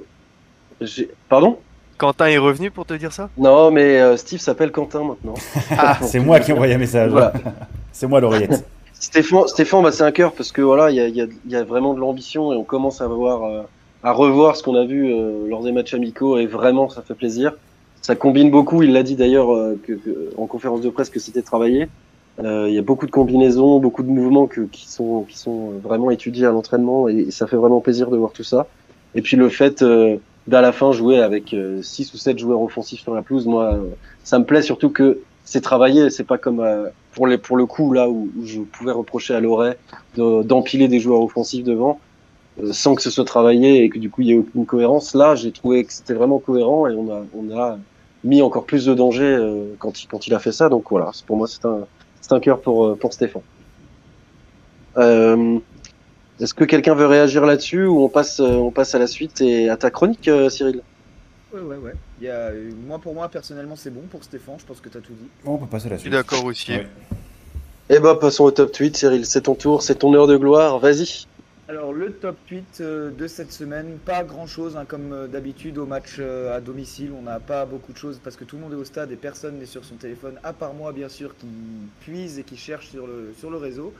Pardon? Quentin est revenu pour te dire ça? Non, mais euh, Steve s'appelle Quentin maintenant. Ah, c'est moi qui ai envoyé un message. Voilà. C'est moi l'oreillette. Stéphane, Stéphane bah, c'est un cœur parce que voilà, il y a, il y, a, il y a vraiment de l'ambition et on commence à voir, euh, à revoir ce qu'on a vu euh, lors des matchs amicaux et vraiment ça fait plaisir. Ça combine beaucoup. Il l'a dit d'ailleurs euh, que, que- en conférence de presse que c'était travaillé. Euh, il y a beaucoup de combinaisons, beaucoup de mouvements que, qui sont qui sont vraiment étudiés à l'entraînement et, ça fait vraiment plaisir de voir tout ça. Et puis le fait euh, d'à la fin jouer avec 6 ou 7 joueurs offensifs sur la pelouse, moi, euh, ça me plaît surtout que c'est travaillé. C'est pas comme euh, pour les pour le coup là où, je pouvais reprocher à Loret de- d'empiler des joueurs offensifs devant euh, sans que ce soit travaillé et que du coup il y ait aucune cohérence. Là, j'ai trouvé que c'était vraiment cohérent et on a on a mis encore plus de danger euh, quand il quand il a fait ça. Donc voilà, pour moi c'est un c'est un cœur pour euh, pour Stéphane. Euh, Est-ce que quelqu'un veut réagir là-dessus ou on passe on passe à la suite et à ta chronique, euh, Cyril? Ouais, ouais, ouais. Il y a, euh, moi, pour moi, personnellement, c'est bon pour Stéphane. Je pense que tu as tout dit. Bon, on peut passer à la Je suis suite. d'accord aussi. Ouais. Eh ben passons au top tweet, Cyril. C'est ton tour, c'est ton heure de gloire. Vas-y. Alors, le top 8 euh, de cette semaine, pas grand chose, comme euh, d'habitude au match euh, à domicile. On n'a pas beaucoup de choses parce que tout le monde est au stade et personne n'est sur son téléphone, à part moi, bien sûr, qui puise et qui cherche sur le, sur le réseau.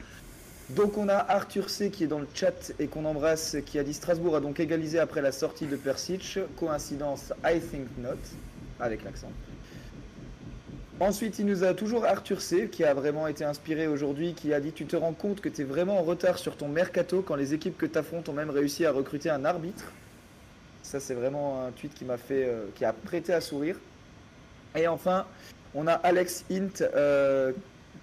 Donc, on a Arthur C qui est dans le chat et qu'on embrasse, qui a dit Strasbourg a donc égalisé après la sortie de Persic. Coïncidence, I think not, avec l'accent. Ensuite, il nous a toujours Arthur C, qui a vraiment été inspiré aujourd'hui, qui a dit Tu te rends compte que tu es vraiment en retard sur ton mercato quand les équipes que tu affrontes ont même réussi à recruter un arbitre. Ça, c'est vraiment un tweet qui m'a fait, euh, qui a prêté à sourire. Et enfin, on a Alex Int. euh,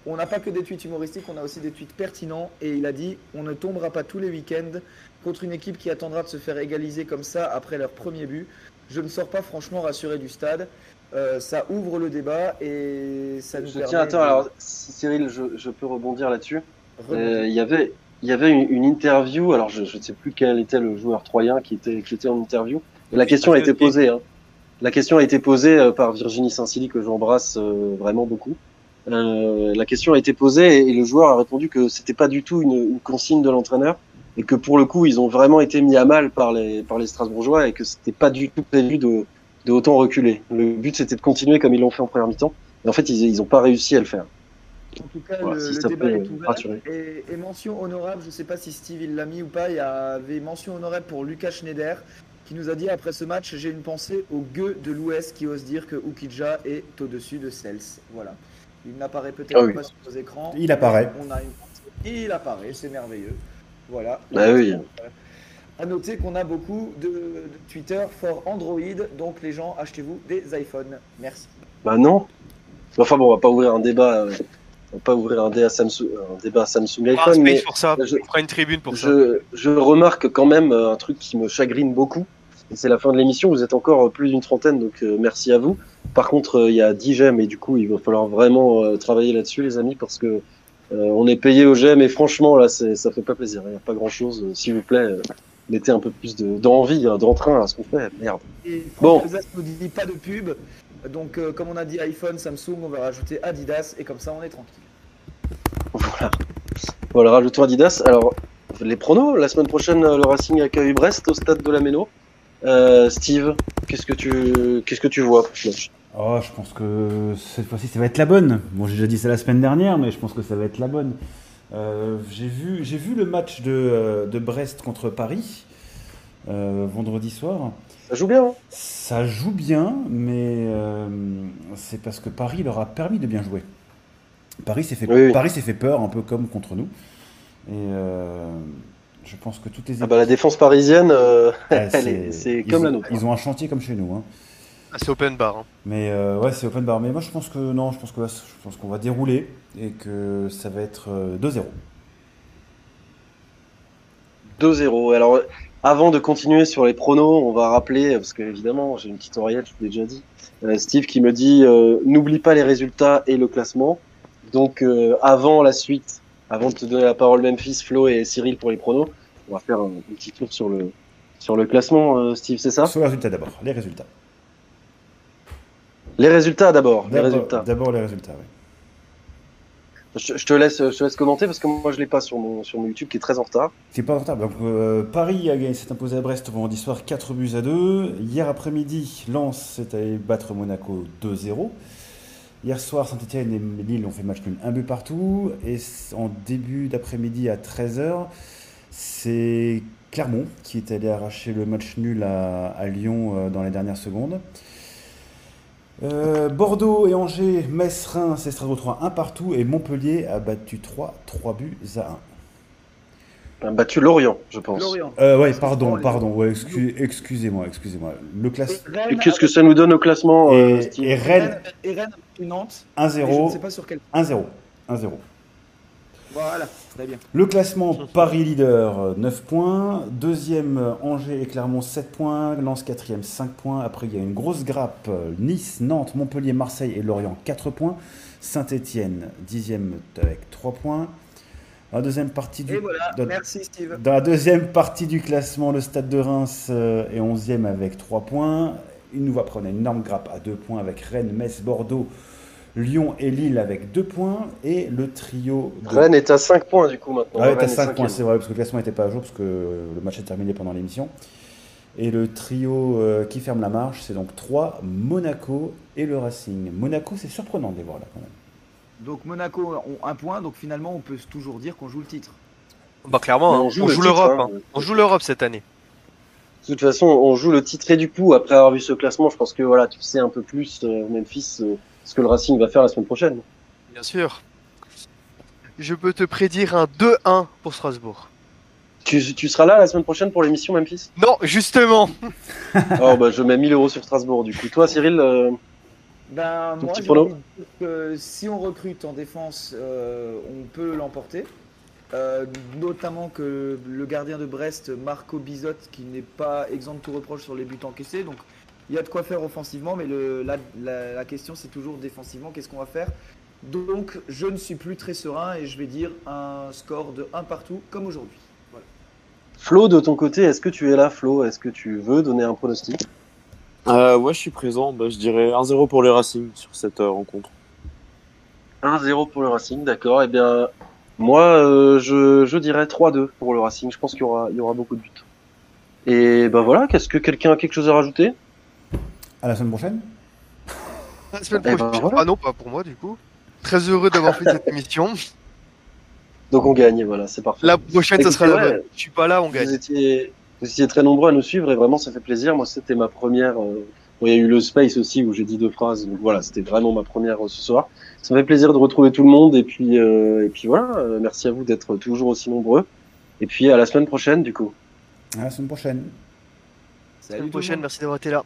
on n'a pas que des tweets humoristiques, on a aussi des tweets pertinents. Et il a dit On ne tombera pas tous les week-ends contre une équipe qui attendra de se faire égaliser comme ça après leur premier but. Je ne sors pas franchement rassuré du stade. Euh, ça ouvre le débat et ça nous Je permet tiens, attends, de alors Cyril, je, je peux rebondir là-dessus. Euh, Il y avait, il y avait une, une interview. Alors, je, je ne sais plus quel était le joueur troyen qui était, qui était en interview. Et la question a été posée. Hein. La question a été posée euh, par Virginie Saint-Silly que j'embrasse euh, vraiment beaucoup. Euh, la question a été posée et, et le joueur a répondu que c'était pas du tout une, une consigne de l'entraîneur et que pour le coup ils ont vraiment été mis à mal par les par les Strasbourgeois et que c'était pas du tout prévu de de autant reculer. Le but c'était de continuer comme ils l'ont fait en première mi-temps. Et en fait ils ils ont pas réussi à le faire. En tout cas, Voilà, le, si le ça débat est ouvert. Et, et mention honorable, je ne sais pas si Steve il l'a mis ou pas, il y avait mention honorable pour Lucas Schneider qui nous a dit après ce match J'ai une pensée au gueux de l'Ouest qui ose dire que Ukidja est au-dessus de Cels. Voilà. Il n'apparaît peut-être Ah oui. pas sur nos écrans. Il apparaît. On a une. Il apparaît, c'est merveilleux. Voilà. Bah oui. À noter qu'on a beaucoup de, de Twitter for Android, donc les gens, achetez-vous des iPhones. Merci. Bah non. Enfin bon, on va pas ouvrir un débat. euh, on va pas ouvrir un débat Samsung, un débat Samsung On fera un iPhone, space mais pour ça. je- On fera une tribune pour ça. je, je remarque quand même euh, un truc qui me chagrine beaucoup. Et c'est la fin de l'émission. Vous êtes encore plus d'une trentaine, donc euh, merci à vous. Par contre, euh, il y a 10 j'aime et du coup, il va falloir vraiment euh, travailler là-dessus, les amis, parce que euh, on est payé au j'aime et franchement, là, ça fait pas plaisir. Il n'y a pas grand-chose. Euh, S'il vous plaît, euh, mettez un peu plus de, d'envie, hein, d'entrain à ce qu'on fait. Merde. Et Bon. Nous dit pas de pub. Donc, euh, comme on a dit iPhone, Samsung, on va rajouter Adidas et comme ça, on est tranquille. Voilà. Voilà, rajoutons Adidas. Alors, les pronos, la semaine prochaine, euh, le Racing accueille Brest au stade de la Méno. Euh, Steve, qu'est-ce que tu, qu'est-ce que tu vois pour ce match Oh, je pense que cette fois-ci, ça va être la bonne. Bon, j'ai déjà dit ça la semaine dernière, mais je pense que ça va être la bonne. Euh, j'ai vu, j'ai vu le match de, euh, de Brest contre Paris euh, vendredi soir. Ça joue bien, hein Ça joue bien, mais euh, c'est parce que Paris leur a permis de bien jouer. Paris s'est fait, Oui, oui. Paris s'est fait peur, un peu comme contre nous. Et je pense que toutes les Ah bah, la défense parisienne, c'est comme ont- la nôtre. Ils ont un chantier comme chez nous. hein. Ah, c'est open bar. hein. Mais euh, ouais, c'est open bar. Mais moi, je pense que non, je pense que je pense qu'on va dérouler et que ça va être euh, 2-0. 2-0. Alors, avant de continuer sur les pronos, on va rappeler, parce que évidemment, j'ai une petite oreillette, je vous l'ai déjà dit, euh, Steve qui me dit euh, n'oublie pas les résultats et le classement. Donc, euh, avant la suite, avant de te donner la parole, Memphis, Flo et Cyril pour les pronos, on va faire un, un petit tour sur le, sur le classement, euh, Steve, c'est ça? Sur les résultats d'abord. Les résultats. Les résultats d'abord. Les D'abord résultats. d'abord les résultats. oui. Je, je te laisse, je te laisse commenter parce que moi, je l'ai pas sur mon, sur mon YouTube qui est très en retard. C'est pas en retard. Donc, euh, Paris a gagné, s'est imposé à Brest vendredi soir 4 buts à 2. Hier après-midi, Lens s'est allé battre Monaco 2-0. Hier soir, Saint-Etienne et Lille ont fait match nul, un but partout. Et en début d'après-midi à 13h, c'est Clermont qui est allé arracher le match nul à, à Lyon euh, dans les dernières secondes. Euh, Bordeaux et Angers, Metz, Reims et Strasbourg 3, 1 partout. Et Montpellier a battu 3, 3 buts à 1. On a battu Lorient, je pense. Lorient. Euh, ouais, pardon, pardon, ouais, excu- excusez-moi, excusez-moi. Le classe Rennes Et qu'est-ce que ça nous donne au classement, euh, et, Steve et Rennes, et Rennes Nantes. mais Je ne 1-0, sais pas sur quel. 1-0, 1-0. Voilà, très bien. Le classement Paris leader euh, 9 points, deuxième Angers et Clermont 7 points, Lens quatrième 5 points. Après il y a une grosse grappe Nice, Nantes, Montpellier, Marseille et Lorient 4 points. Saint-Étienne dixième avec 3 points. Dans la deuxième partie du Et voilà, dans- merci Steve. Dans la deuxième partie du classement, le Stade de Reims euh, est 11e avec 3 points. Il nous va prendre une énorme grappe à 2 points avec Rennes, Metz, Bordeaux, Lyon et Lille avec 2 points. Et le trio de... Rennes est à 5 points du coup maintenant. Ah ouais, Rennes est 5 points, c'est vrai, parce que le classement n'était pas à jour, parce que le match est terminé pendant l'émission. Et le trio euh, qui ferme la marche, c'est donc 3, Monaco et le Racing. Monaco, c'est surprenant de les voir là quand même. Donc Monaco ont un point, donc finalement on peut toujours dire qu'on joue le titre. Bah clairement, hein. on on joue joue, le titre, l'Europe. hein. hein. On joue l'Europe cette année. De toute façon, on joue le titre et du coup, après avoir vu ce classement, je pense que voilà, tu sais un peu plus, euh, Memphis, euh, ce que le Racing va faire la semaine prochaine. Bien sûr. Je peux te prédire un 2-1 pour Strasbourg. Tu, tu seras là la semaine prochaine pour l'émission, Memphis? Non, justement. Oh bah je mets 1000 euros sur Strasbourg du coup. Toi, Cyril, euh, Ben, Ton moi, petit prono que si on recrute en défense, euh, on peut l'emporter. Euh, notamment que le gardien de Brest, Marco Bizot, qui n'est pas exempt de tout reproche sur les buts encaissés. Donc, il y a de quoi faire offensivement, mais le, la, la- la question, c'est toujours défensivement, qu'est-ce qu'on va faire? Donc, je ne suis plus très serein et je vais dire un score de 1 partout, comme aujourd'hui. Voilà. Flo, de ton côté, est-ce que tu es là, Flo? Est-ce que tu veux donner un pronostic? Euh, ouais, je suis présent. Bah, je dirais 1-0 pour les Racing sur cette euh, rencontre. 1-0 pour le Racing, d'accord. Eh bien, moi, euh, je, je dirais 3-2 pour le Racing. Je pense qu'il y aura, il y aura beaucoup de buts. Et ben voilà, qu'est-ce que quelqu'un a quelque chose à rajouter? À la semaine prochaine La semaine Eh ben, prochaine. voilà. Ah non, pas pour moi du coup. Très heureux d'avoir fait cette émission. Donc on gagne, voilà, c'est parfait. La prochaine, ça sera la bonne. Je suis pas là, on Vous gagne. étiez, vous étiez très nombreux à nous suivre et vraiment ça fait plaisir. Moi, c'était ma première. euh, bon, il y a eu le space aussi où j'ai dit deux phrases. Donc voilà, c'était vraiment ma première euh, ce soir. Ça me fait plaisir de retrouver tout le monde et puis euh, et puis voilà. euh, merci à vous d'être toujours aussi nombreux. Et puis à la semaine prochaine du coup. À la semaine prochaine. La Salut semaine prochaine, merci d'avoir été là.